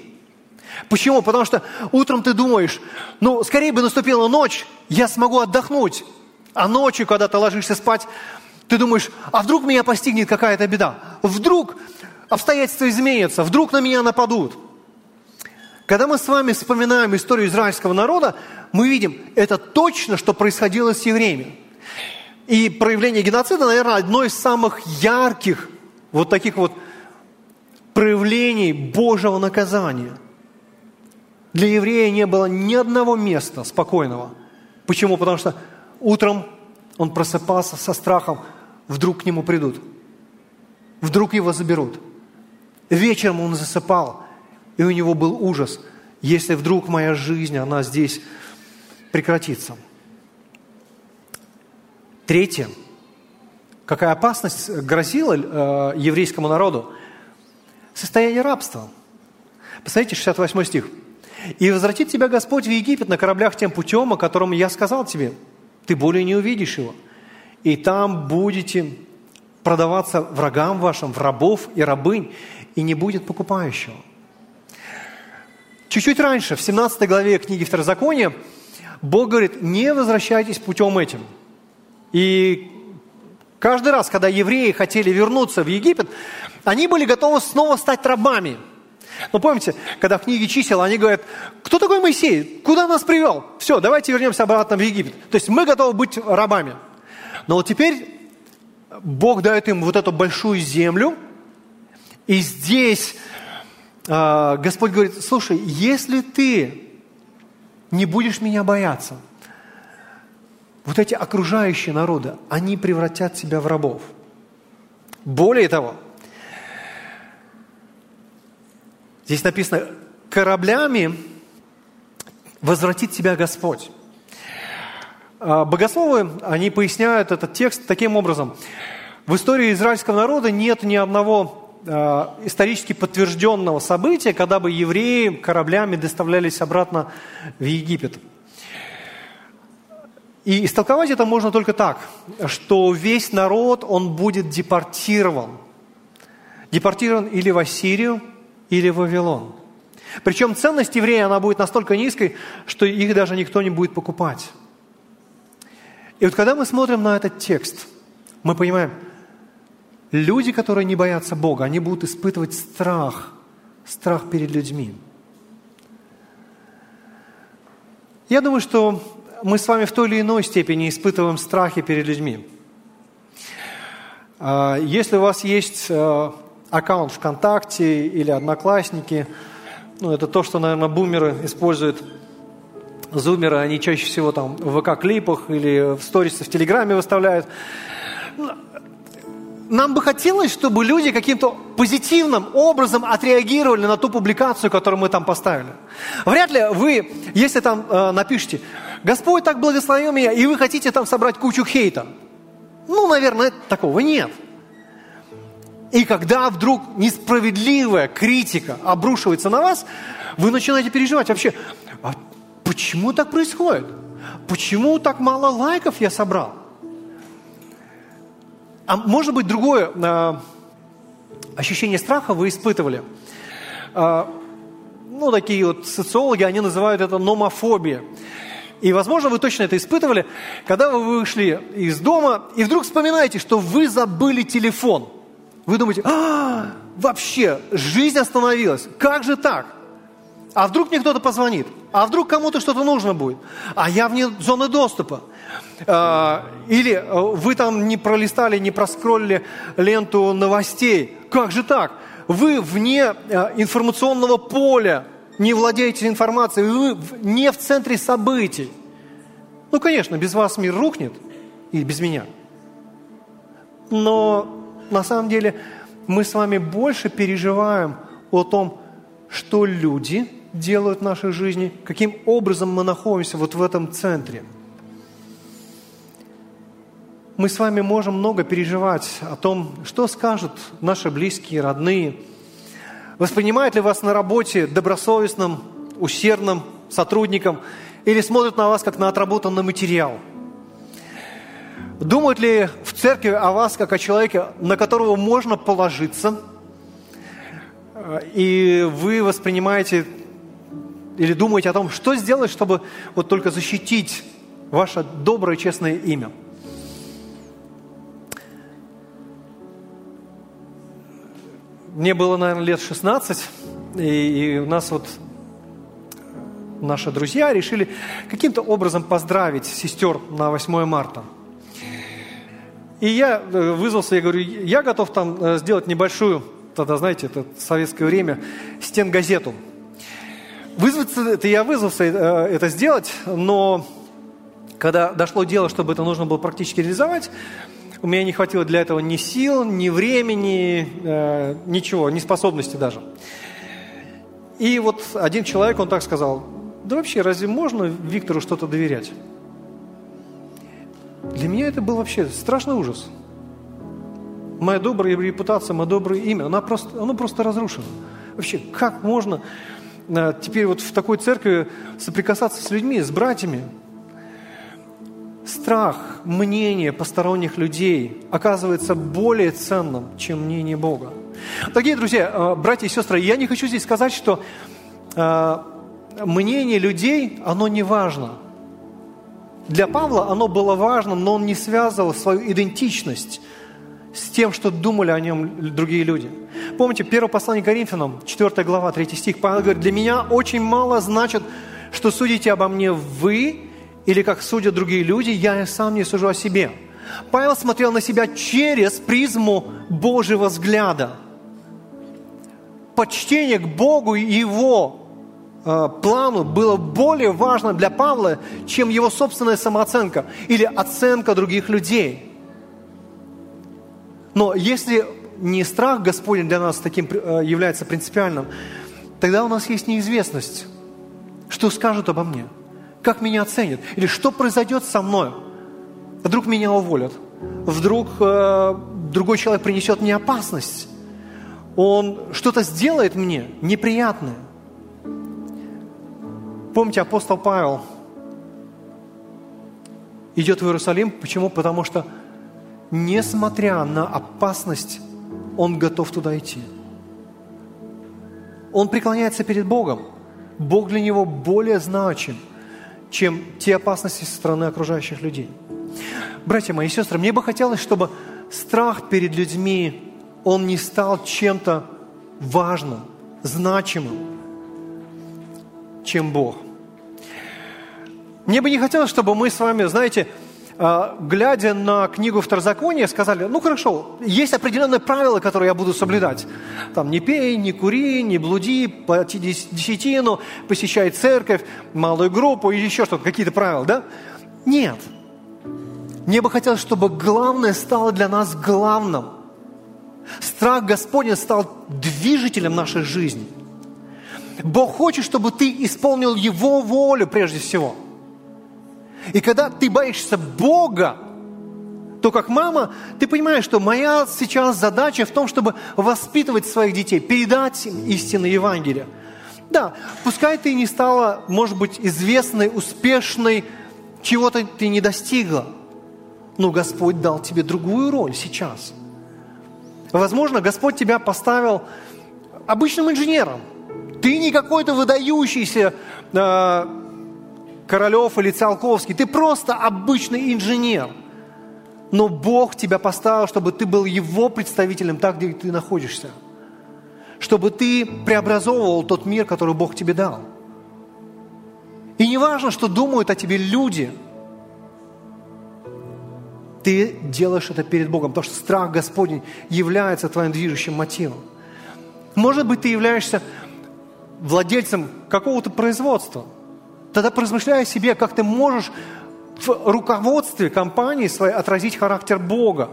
Почему? Потому что утром ты думаешь, ну, скорее бы наступила ночь, я смогу отдохнуть. А ночью, когда ты ложишься спать, ты думаешь, а вдруг меня постигнет какая-то беда? Вдруг обстоятельства изменятся, вдруг на меня нападут. Когда мы с вами вспоминаем историю израильского народа, мы видим, это точно, что происходило с евреями. И проявление геноцида, наверное, одно из самых ярких вот таких вот проявлений Божьего наказания. Для еврея не было ни одного места спокойного. Почему? Потому что утром он просыпался со страхом, вдруг к нему придут, вдруг его заберут. Вечером он засыпал – и у него был ужас, если вдруг моя жизнь, она здесь прекратится. Третье. Какая опасность грозила э, еврейскому народу? Состояние рабства. Посмотрите, 68 стих. «И возвратит тебя Господь в Египет на кораблях тем путем, о котором я сказал тебе. Ты более не увидишь его. И там будете продаваться врагам вашим, в рабов и рабынь, и не будет покупающего». Чуть-чуть раньше, в 17 главе книги Второзакония, Бог говорит, не возвращайтесь путем этим. И каждый раз, когда евреи хотели вернуться в Египет, они были готовы снова стать рабами. Но помните, когда в книге чисел они говорят, кто такой Моисей? Куда нас привел? Все, давайте вернемся обратно в Египет. То есть мы готовы быть рабами. Но вот теперь Бог дает им вот эту большую землю, и здесь а, Господь говорит, слушай, если ты не будешь меня бояться, вот эти окружающие народы, они превратят тебя в рабов. Более того, здесь написано, кораблями возвратит тебя Господь. А, богословы, они поясняют этот текст таким образом. В истории израильского народа нет ни одного Э, исторически подтвержденного события, когда бы евреи кораблями доставлялись обратно в Египет. И истолковать это можно только так, что весь народ, он будет депортирован. Депортирован или в Ассирию, или в Вавилон. Причем ценность еврея, она будет настолько низкой, что их даже никто не будет покупать. И вот когда мы смотрим на этот текст, мы понимаем – Люди, которые не боятся Бога, они будут испытывать страх, страх перед людьми. Я думаю, что мы с вами в той или иной степени испытываем страхи перед людьми. А, если у вас есть э, аккаунт ВКонтакте или Одноклассники, ну, это то, что, наверное, бумеры используют зумеры, они чаще всего там в ВК-клипах или в сторисах в Телеграме выставляют. Нам бы хотелось, чтобы люди каким-то позитивным образом отреагировали на ту публикацию, которую мы там поставили. Вряд ли вы, если там э, напишите, Господь так благословил меня, и вы хотите там собрать кучу хейта. Ну, наверное, такого нет. И когда вдруг несправедливая критика обрушивается на вас, вы начинаете переживать вообще, почему так происходит? Почему так мало лайков я собрал? А может быть, другое э, ощущение страха вы испытывали. Э, ну, такие вот социологи, они называют это номофобия. И, возможно, вы точно это испытывали, когда вы вышли из дома и вдруг вспоминаете, что вы забыли телефон. Вы думаете, а, вообще, жизнь остановилась. Как же так? А вдруг мне кто-то позвонит? А вдруг кому-то что-то нужно будет? А я вне зоны доступа. А, или э, вы там не пролистали, не проскроллили ленту новостей. Как же так? Вы вне э, информационного поля не владеете информацией, вы не в центре событий. Ну, конечно, без вас мир рухнет, и без меня. Но на самом деле мы с вами больше переживаем о том, что люди делают в нашей жизни, каким образом мы находимся вот в этом центре – мы с вами можем много переживать о том, что скажут наши близкие, родные. Воспринимают ли вас на работе добросовестным, усердным сотрудником или смотрят на вас как на отработанный материал? Думают ли в церкви о вас как о человеке, на которого можно положиться? И вы воспринимаете или думаете о том, что сделать, чтобы вот только защитить ваше доброе, честное имя – Мне было, наверное, лет 16, и, и у нас вот наши друзья решили каким-то образом поздравить сестер на 8 марта. И я э, вызвался, я говорю, я готов там э, сделать небольшую, тогда, знаете, это советское время, стенгазету. Вызваться, это я вызвался э, это сделать, но когда дошло дело, чтобы это нужно было практически реализовать, у меня не хватило для этого ни сил, ни времени, э, ничего, ни способности даже. И вот один человек, он так сказал, да вообще, разве можно Виктору что-то доверять? Для меня это был вообще страшный ужас. Моя добрая репутация, мое доброе имя, она просто, оно просто разрушено. Вообще, как можно теперь вот в такой церкви соприкасаться с людьми, с братьями, страх, мнение посторонних людей оказывается более ценным, чем мнение Бога. Дорогие друзья, э, братья и сестры, я не хочу здесь сказать, что э, мнение людей, оно не важно. Для Павла оно было важным, но он не связывал свою идентичность с тем, что думали о нем другие люди. Помните, первое послание Коринфянам, 4 глава, 3 стих, Павел говорит, «Для меня очень мало значит, что судите обо мне вы, или как судят другие люди, я сам не сужу о себе. Павел смотрел на себя через призму Божьего взгляда. Почтение к Богу и Его э, плану было более важно для Павла, чем его собственная самооценка или оценка других людей. Но если не страх Господень для нас таким э, является принципиальным, тогда у нас есть неизвестность, что скажут обо мне – как меня оценят, или что произойдет со мной. Вдруг меня уволят, вдруг э, другой человек принесет мне опасность, он что-то сделает мне неприятное. Помните, апостол Павел идет в Иерусалим. Почему? Потому что, несмотря на опасность, он готов туда идти. Он преклоняется перед Богом. Бог для него более значим – чем те опасности со стороны окружающих людей. Братья мои сестры, мне бы хотелось, чтобы страх перед людьми, он не стал чем-то важным, значимым, чем Бог. Мне бы не хотелось, чтобы мы с вами, знаете, глядя на книгу Второзакония, сказали, ну хорошо, есть определенные правила, которые я буду соблюдать. Там не пей, не кури, не блуди, плати десятину, посещай церковь, малую группу и еще что-то, какие-то правила, да? Нет. Мне бы хотелось, чтобы главное стало для нас главным. Страх Господень стал движителем нашей жизни. Бог хочет, чтобы ты исполнил Его волю прежде всего – и когда ты боишься Бога, то как мама, ты понимаешь, что моя сейчас задача в том, чтобы воспитывать своих детей, передать им истины Евангелия. Да, пускай ты не стала, может быть, известной, успешной, чего-то ты не достигла, но Господь дал тебе другую роль сейчас. Возможно, Господь тебя поставил обычным инженером. Ты не какой-то выдающийся э, Королев или Циолковский. Ты просто обычный инженер. Но Бог тебя поставил, чтобы ты был Его представителем так, где ты находишься. Чтобы ты преобразовывал тот мир, который Бог тебе дал. И не важно, что думают о тебе люди. Ты делаешь это перед Богом, потому что страх Господень является твоим движущим мотивом. Может быть, ты являешься владельцем какого-то производства – Тогда поразмышляй о себе, как ты можешь в руководстве компании своей отразить характер Бога,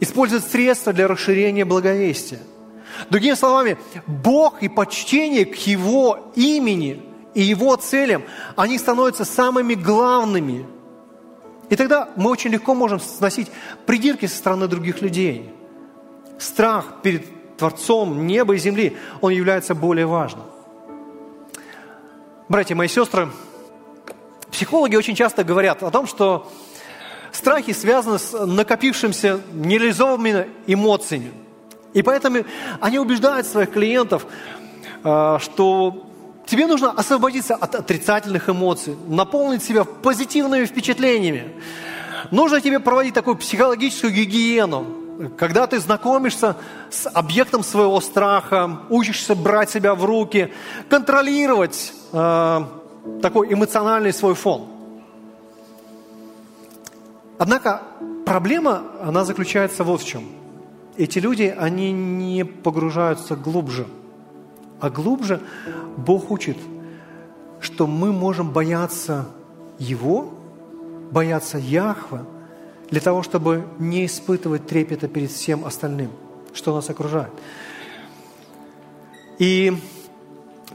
использовать средства для расширения благовестия. Другими словами, Бог и почтение к Его имени и Его целям, они становятся самыми главными. И тогда мы очень легко можем сносить придирки со стороны других людей. Страх перед Творцом неба и земли, он является более важным. Братья мои сестры, психологи очень часто говорят о том, что страхи связаны с накопившимися нереализованными эмоциями. И поэтому они убеждают своих клиентов, э, что тебе нужно освободиться от отрицательных эмоций, наполнить себя позитивными впечатлениями. Нужно тебе проводить такую психологическую гигиену, когда ты знакомишься с объектом своего страха, учишься брать себя в руки, контролировать э, такой эмоциональный свой фон. Однако проблема, она заключается вот в чем. Эти люди, они не погружаются глубже. А глубже Бог учит, что мы можем бояться Его, бояться Яхва – для того, чтобы не испытывать трепета перед всем остальным, что нас окружает. И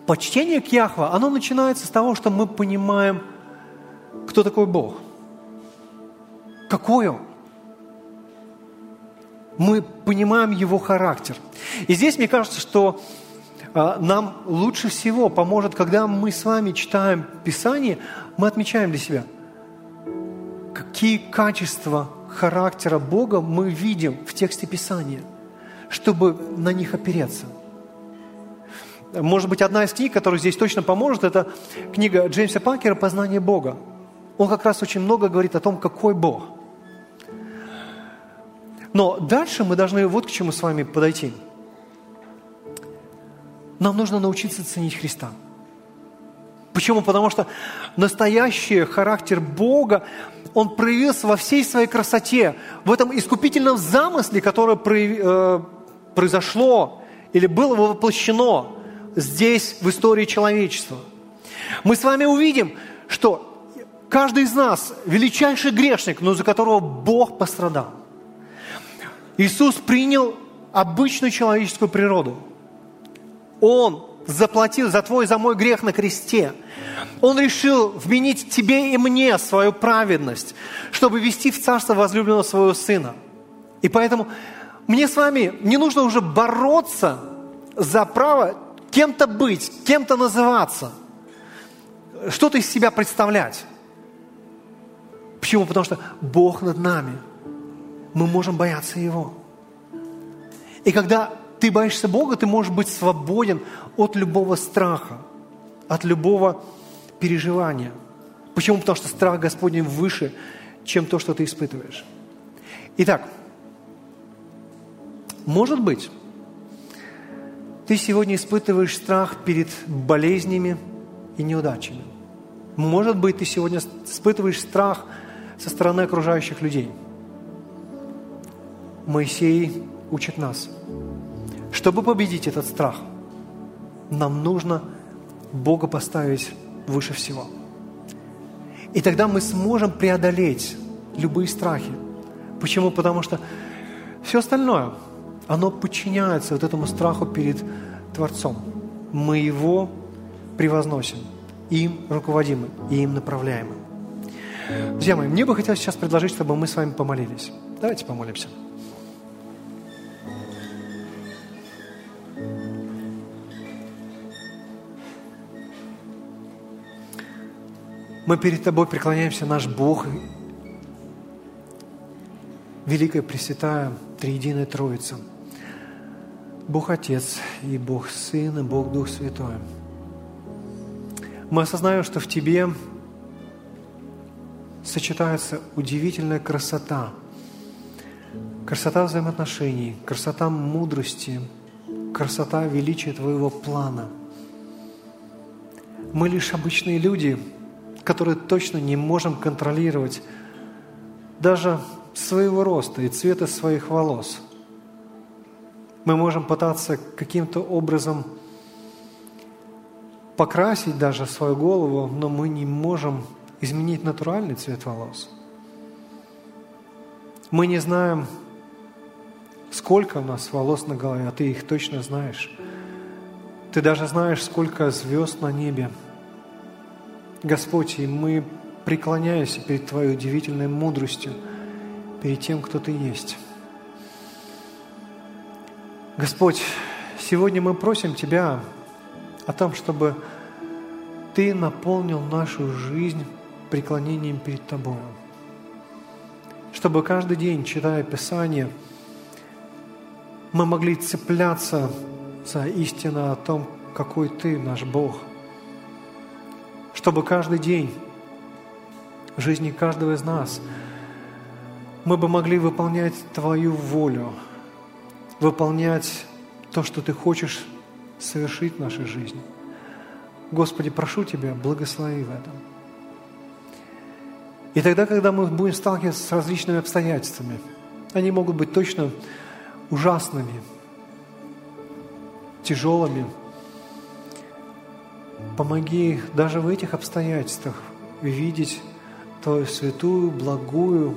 почтение к Яхва, оно начинается с того, что мы понимаем, кто такой Бог. Какой Он. Мы понимаем Его характер. И здесь мне кажется, что а, нам лучше всего поможет, когда мы с вами читаем Писание, мы отмечаем для себя – какие качества характера Бога мы видим в тексте Писания, чтобы на них опереться. Может быть, одна из книг, которая здесь точно поможет, это книга Джеймса Пакера «Познание Бога». Он как раз очень много говорит о том, какой Бог. Но дальше мы должны вот к чему с вами подойти. Нам нужно научиться ценить Христа. Почему? Потому что настоящий характер Бога, он проявился во всей своей красоте, в этом искупительном замысле, которое э, произошло или было воплощено здесь, в истории человечества. Мы с вами увидим, что каждый из нас величайший грешник, но за которого Бог пострадал. Иисус принял обычную человеческую природу. Он заплатил за твой, за мой грех на кресте. Он решил вменить тебе и мне свою праведность, чтобы вести в царство возлюбленного своего сына. И поэтому мне с вами не нужно уже бороться за право кем-то быть, кем-то называться, что-то из себя представлять. Почему? Потому что Бог над нами. Мы можем бояться Его. И когда ты боишься Бога, ты можешь быть свободен от любого страха, от любого переживания. Почему? Потому что страх Господень выше, чем то, что ты испытываешь. Итак, может быть, ты сегодня испытываешь страх перед болезнями и неудачами. Может быть, ты сегодня испытываешь страх со стороны окружающих людей. Моисей учит нас, чтобы победить этот страх, нам нужно Бога поставить выше всего. И тогда мы сможем преодолеть любые страхи. Почему? Потому что все остальное, оно подчиняется вот этому страху перед Творцом. Мы его превозносим, им руководимы и им направляемы. Друзья мои, мне бы хотелось сейчас предложить, чтобы мы с вами помолились. Давайте помолимся. Мы перед Тобой преклоняемся, наш Бог, Великая Пресвятая Триединая Троица, Бог Отец и Бог Сын и Бог Дух Святой. Мы осознаем, что в Тебе сочетается удивительная красота, красота взаимоотношений, красота мудрости, красота величия Твоего плана. Мы лишь обычные люди – которые точно не можем контролировать даже своего роста и цвета своих волос. Мы можем пытаться каким-то образом покрасить даже свою голову, но мы не можем изменить натуральный цвет волос. Мы не знаем, сколько у нас волос на голове, а ты их точно знаешь. Ты даже знаешь, сколько звезд на небе – Господь, и мы преклоняемся перед Твоей удивительной мудростью, перед тем, кто Ты есть. Господь, сегодня мы просим Тебя о том, чтобы Ты наполнил нашу жизнь преклонением перед Тобою. Чтобы каждый день, читая Писание, мы могли цепляться за истину о том, какой Ты наш Бог – чтобы каждый день жизни каждого из нас мы бы могли выполнять Твою волю, выполнять то, что Ты хочешь совершить в нашей жизни. Господи, прошу Тебя, благослови в этом. И тогда, когда мы будем сталкиваться с различными обстоятельствами, они могут быть точно ужасными, тяжелыми, Помоги даже в этих обстоятельствах видеть Твою святую, благую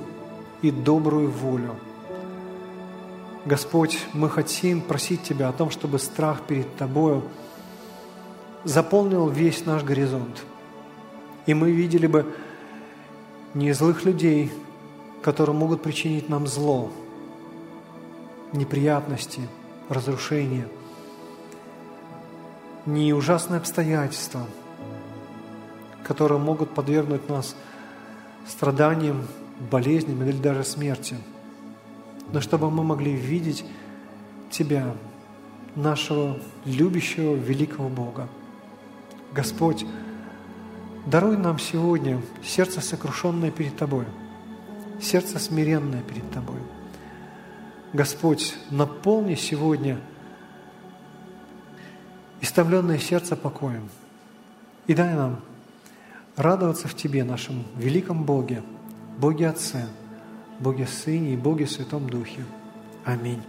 и добрую волю. Господь, мы хотим просить Тебя о том, чтобы страх перед Тобою заполнил весь наш горизонт. И мы видели бы не злых людей, которые могут причинить нам зло, неприятности, разрушения – не ужасные обстоятельства, которые могут подвергнуть нас страданиям, болезням или даже смерти, но чтобы мы могли видеть Тебя, нашего любящего великого Бога. Господь, даруй нам сегодня сердце сокрушенное перед Тобой, сердце смиренное перед Тобой. Господь, наполни сегодня – истомленное сердце покоем. И дай нам радоваться в Тебе, нашем великом Боге, Боге Отце, Боге Сыне и Боге Святом Духе. Аминь.